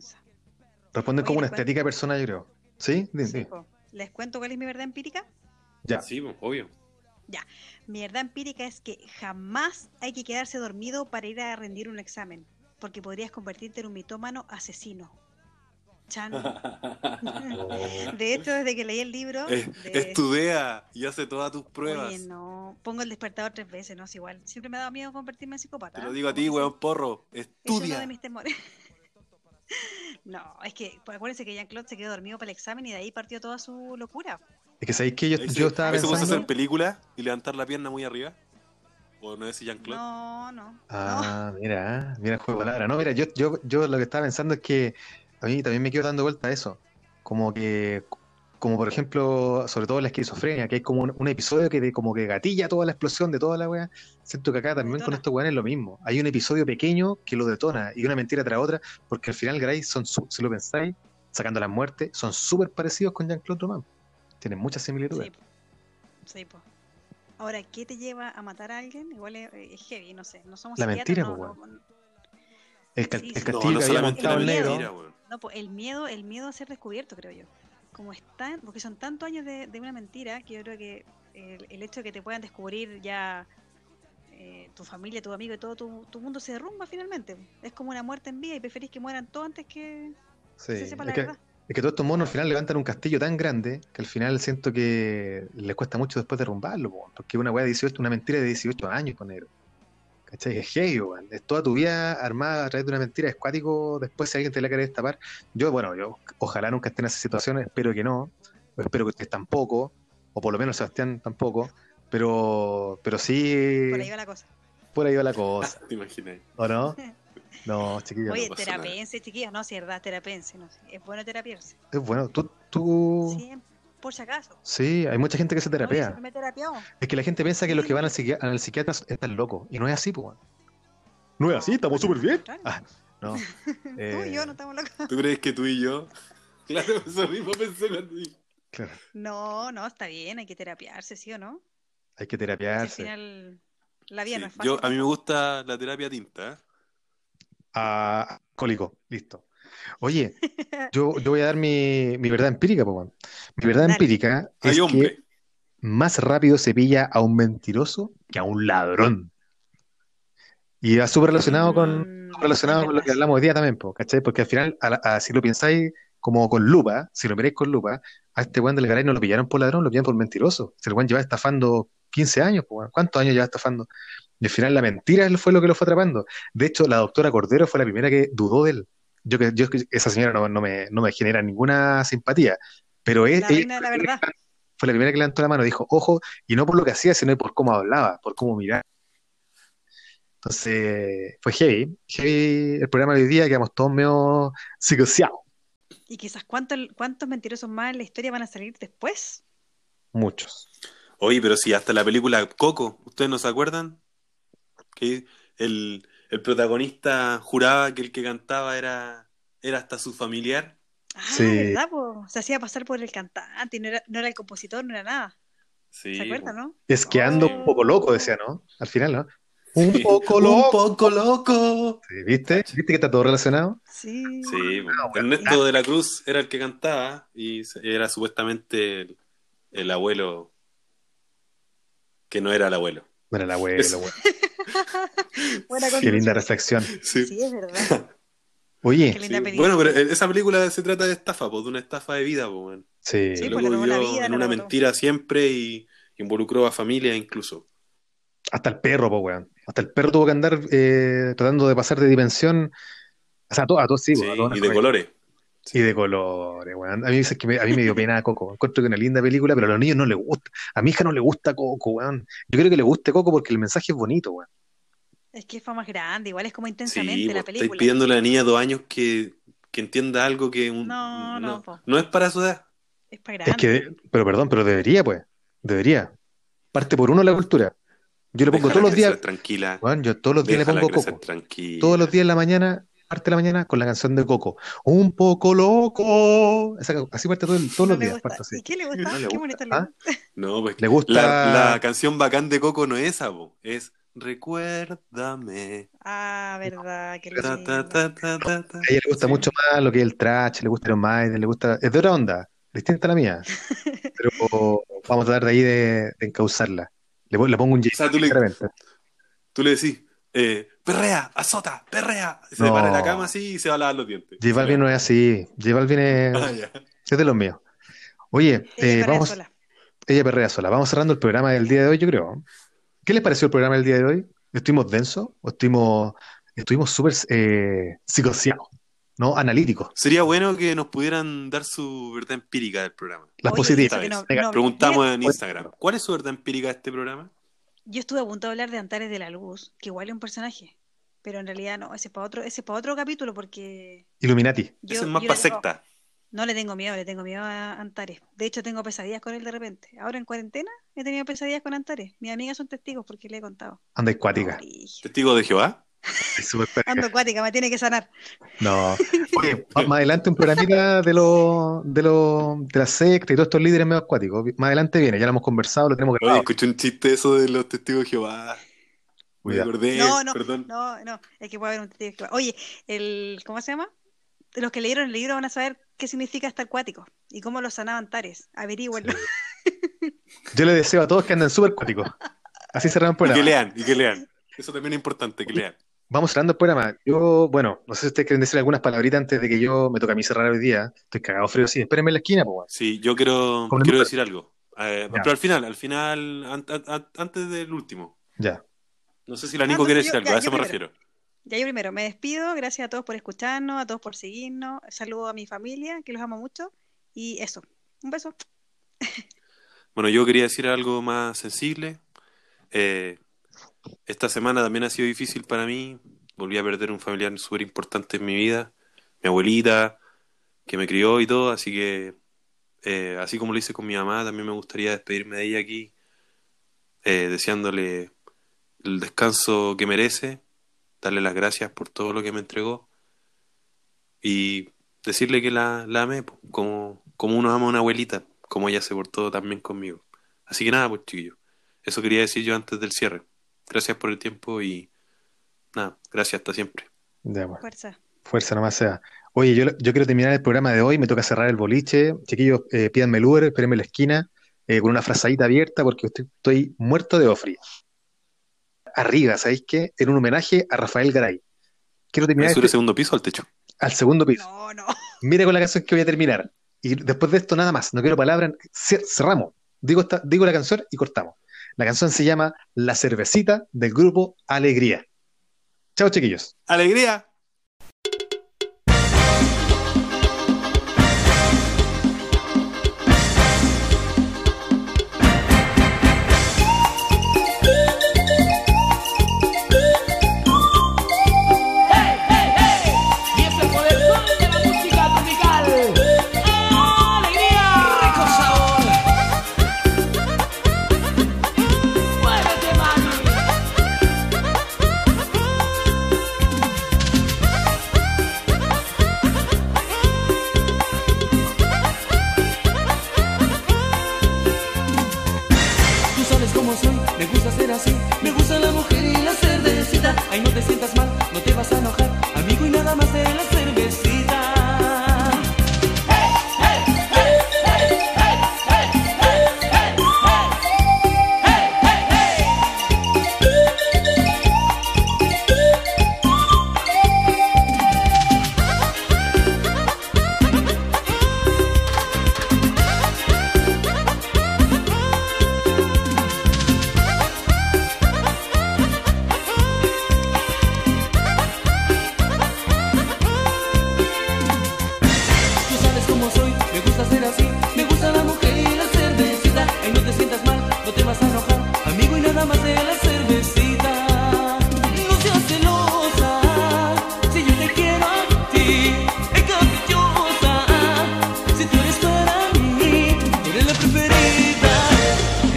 Responden como una estética de persona, yo creo. ¿Sí? Sí. ¿Les cuento cuál es mi verdad empírica? Ya. Sí, obvio. Mi verdad empírica es que jamás hay que quedarse dormido para ir a rendir un examen, porque podrías convertirte en un mitómano asesino. Chan. De hecho, desde que leí el libro, Es- de- Estudia y hace todas tus pruebas. Oye, no, pongo el despertador tres veces, no es igual. Siempre me ha dado miedo convertirme en psicópata. Te lo ¿eh? digo a ti, weón porro. Es uno Estudia. de mis temores. no, es que pues, acuérdense que Jean-Claude se quedó dormido para el examen y de ahí partió toda su locura. Es que sabéis que yo, yo estaba ahí se puso a pensando. hacer película y levantar la pierna muy arriba. O no es Jean-Claude. No, no. no. Ah, mira, mira el juego de palabras. No, mira, yo, yo, yo lo que estaba pensando es que a mí también me quedo dando vuelta a eso. Como que, como por ejemplo, sobre todo la esquizofrenia, que hay como un, un episodio que como que gatilla toda la explosión de toda la wea. Siento que acá también con estos weones es lo mismo. Hay un episodio pequeño que lo detona y una mentira tras otra, porque al final, Garay, son, su- si lo pensáis, sacando las muertes, son súper parecidos con Jean-Claude Roman. Tienen muchas similitudes. Sí, po. sí, po. Ahora, ¿qué te lleva a matar a alguien? Igual es, es heavy, no sé. No somos La mentira, no, po, no, no, El, ca- Sí, el sí. castillo No, no que había montado el negro. no, po, el miedo, el miedo a ser descubierto, creo yo. Como están, porque son tantos años de, de una mentira que yo creo que el, el hecho de que te puedan descubrir ya eh, tu familia, tu amigo y todo tu, tu mundo se derrumba finalmente. Es como una muerte en vida y preferís que mueran todos antes que Sí, se sepa es la que- verdad. Es que todos estos monos al final levantan un castillo tan grande que al final siento que les cuesta mucho después derrumbarlo, po, porque una weá de 18, una mentira de 18 años con negro. ¿Cachai? Es heavy, weón. Es toda tu vida armada a través de una mentira, es cuático después si alguien te la quiere destapar. Yo, bueno, yo ojalá nunca esté en esa situación, espero que no, o espero que ustedes tampoco, o por lo menos Sebastián tampoco, Pero, pero sí, Por ahí va la cosa. por ahí va la cosa, ¿Te imaginas? ¿o no? No, chiquillo, Oye, no terapense, chiquillos, no, si es verdad, terapense, no sé. Es bueno terapiarse. es bueno. Tú, tú, Sí, por si acaso. sí, hay mucha gente que se terapea. he terapiado. Es que la gente piensa que los que van al, psiqui- al psiquiatra están locos. Y no es así, pues. No es así, estamos súper bien. Ah, no. Tú y yo no estamos locos. ¿Tú crees que tú y yo? Claro, eso mismo pensé claro, No, no, está bien, hay que terapiarse, ¿sí o no? hay que Si al terapiarse. final la vida Sí, no es fácil. Yo, a mí me gusta la terapia tinta. ¿eh? Ah, alcohólico, listo. Oye, yo, yo voy a dar mi, mi verdad empírica, weón. Mi verdad Dale. empírica Ay, es que más rápido se pilla a un mentiroso que a un ladrón. Y va súper relacionado con, Mm, relacionado con lo que hablamos hoy día también, po, ¿cachai? Porque al final, a a- si lo pensáis como con lupa, si lo miráis con lupa, a este weón del Garay no lo pillaron por ladrón, lo pillaron por mentiroso. Si el weón lleva estafando 15 años, po. ¿cuántos años lleva estafando? Y al final la mentira fue lo que lo fue atrapando. De hecho, la doctora Cordero fue la primera que dudó de él. Yo que yo, esa señora no, no me, no me genera ninguna simpatía, pero es, La ella reina de la verdad. fue la primera que levantó la mano, dijo, ojo, y no por lo que hacía, sino por cómo hablaba, por cómo miraba. Entonces, fue heavy, heavy el programa de hoy día, quedamos todos medio psicoseados, Y quizás cuántos, cuántos mentirosos más en la historia van a salir después. muchos. Oye, pero si hasta la película Coco, ¿ustedes no se acuerdan? Que el, el protagonista juraba que el que cantaba era, era hasta su familiar. Ah, Sí. ¿verdad? po? Se hacía pasar por el cantante, y no era, no era el compositor, no era nada. Sí. ¿Se acuerdan, no? Es que ando un poco loco, decía, ¿no? Al final, ¿no? Un Sí. poco Un loco. poco loco. Sí, ¿Viste? ¿Viste que está todo relacionado? Sí. Sí, Ah. Ernesto de la Cruz era el que cantaba y era supuestamente el, el abuelo que no era el abuelo. Bueno, el abuelo, Eso. bueno. Buena Qué linda reflexión. Sí. Sí, es verdad. Oye, Qué linda Sí. película. Bueno, pero esa película se trata de estafa, pues, de una estafa de vida, pues, weón. sí, Sí, El pues, robó la vivió vida, en una mentira siempre y involucró a familia incluso. hasta el perro, po, weón. Hasta el perro tuvo que andar eh, tratando de pasar de dimensión. O sea, a todos, a todos sí, Sí, po, a todos y de colores. Y de colores, weón. A mí, es que me, a mí me dio pena Coco. Encuentro que es una linda película, pero a los niños no les gusta. A mi hija no le gusta Coco, weón. Yo creo que le guste Coco porque el mensaje es bonito, weón. Es que fue más grande, igual es como Sí, intensamente la película. estáis pidiéndole a la niña de dos años que, que entienda algo que un- No, no, po. no es para su edad. Es para grande. Es que, pero perdón, pero debería, pues. Debería. Parte por uno la cultura. Yo le pongo Déjala todos los días, Tranquila. yo todos los días le Déjala pongo crecer Coco. tranquila. Todos los días en la mañana, parte de la mañana, con la canción de Coco. Un poco loco. Esa- así parte todo el- todos No los días. así. ¿Y qué le gusta? No le qué gusta. ¿Ah? No, pues Le gusta. la, la canción bacán de Coco no es esa, po. es Recuérdame. Ah, verdad, que Ta, ta, ta. A ella le gusta Sí. mucho más lo que es el trash, le gusta Iron Maiden, le gusta. Es de otra onda, distinta a la mía. Pero vamos a tratar de ahí de, de encauzarla. Le, pon- le pongo un J O sea, le-. Tú le decís, eh, perrea, azota, perrea. Se No. para de la cama así y se va a lavar los dientes. J Balvin no es así. J Balvin es, Ah, es de los míos. Oye, Ella eh, vamos. sola. Ella perrea sola. Vamos cerrando el programa del día de hoy, yo creo. ¿Qué les pareció el programa del día de hoy? ¿Estuvimos densos? ¿O estuvimos, estuvimos súper eh? ¿No? Analíticos. Sería bueno que nos pudieran dar su verdad empírica del programa. Las Oye, positivas. no- no- Preguntamos en Instagram, ¿cuál es su verdad empírica de este programa? Yo estuve a punto de hablar de Antares de la Luz, que igual es un personaje, pero en realidad no, ese es para otro, ese es para otro capítulo porque Illuminati. yo, Ese es más para secta. no le tengo miedo, le tengo miedo a Antares. De hecho, tengo pesadillas con él de repente. Ahora en cuarentena he tenido pesadillas con Antares. Mis amigas son testigos porque le he contado. Anda acuática. ¿Testigo de Jehová? Es súper pendeja. Ando acuática, me tiene que sanar. No. Oye, más adelante un programita de los de los de la secta y todos estos líderes medio acuáticos. Más adelante viene, ya lo hemos conversado, lo tenemos Oye, grabado. escuché un chiste eso de los testigos de Jehová. Me acordé, No, no, perdón. no, no, es que puede haber un testigo que va- Oye, el, ¿cómo se llama? Los que leyeron el libro van a saber qué significa estar acuático y cómo lo sanaba Antares. Averígüenlo. Yo le deseo a todos que anden súper acuáticos. Así cerramos el Y programa. que lean, y que lean. Eso también es importante, que lean. Vamos cerrando el programa. Yo, bueno, no sé si ustedes quieren decir algunas palabritas antes de que yo me toque a mí cerrar hoy día. Estoy cagado frío, sí. Espérenme en la esquina, pues. Sí, yo quiero, quiero decir algo. Eh, pero al final, al final, an- an- an- antes del último. Ya. No sé si la Nico quiere yo- decir algo, ya, a eso me primero. refiero. Ya yo primero me despido. Gracias a todos por escucharnos, a todos por seguirnos. Saludo a mi familia, que los amo mucho. Y eso. Un beso. Bueno, yo quería decir algo más sensible. Eh, esta semana también ha sido difícil para mí. Volví a perder un familiar súper importante en mi vida, mi abuelita, que me crió y todo, así que, eh, así como lo hice con mi mamá, también me gustaría despedirme de ella aquí, eh, deseándole el descanso que merece, darle las gracias por todo lo que me entregó y decirle que la, la amé, como, como uno ama a una abuelita, como ella se portó también conmigo. Así que nada, pues chiquillos, eso quería decir yo antes del cierre. Gracias por el tiempo y nada, gracias hasta siempre. Ya, pues. Fuerza. Fuerza nomás sea. Oye, yo, yo quiero terminar el programa de hoy, me toca cerrar el boliche. Chiquillos, eh, pídanme el Uber, espérenme en la esquina, eh, con una frazadita abierta porque estoy, estoy muerto de ofri. Arriba, ¿sabéis qué? En un homenaje a Rafael Garay. Quiero terminar ¿Me sube este- segundo piso o al techo? al segundo piso. No, no. Mira con la canción que voy a terminar. Y después de esto nada más, no quiero palabras, cer- cerramos. Digo, esta, digo la canción y cortamos. La canción se llama La cervecita del grupo Alegría. Chao, chiquillos. ¡Alegría! Ay, no te sientas mal, no te vas a enojar.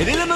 Hereda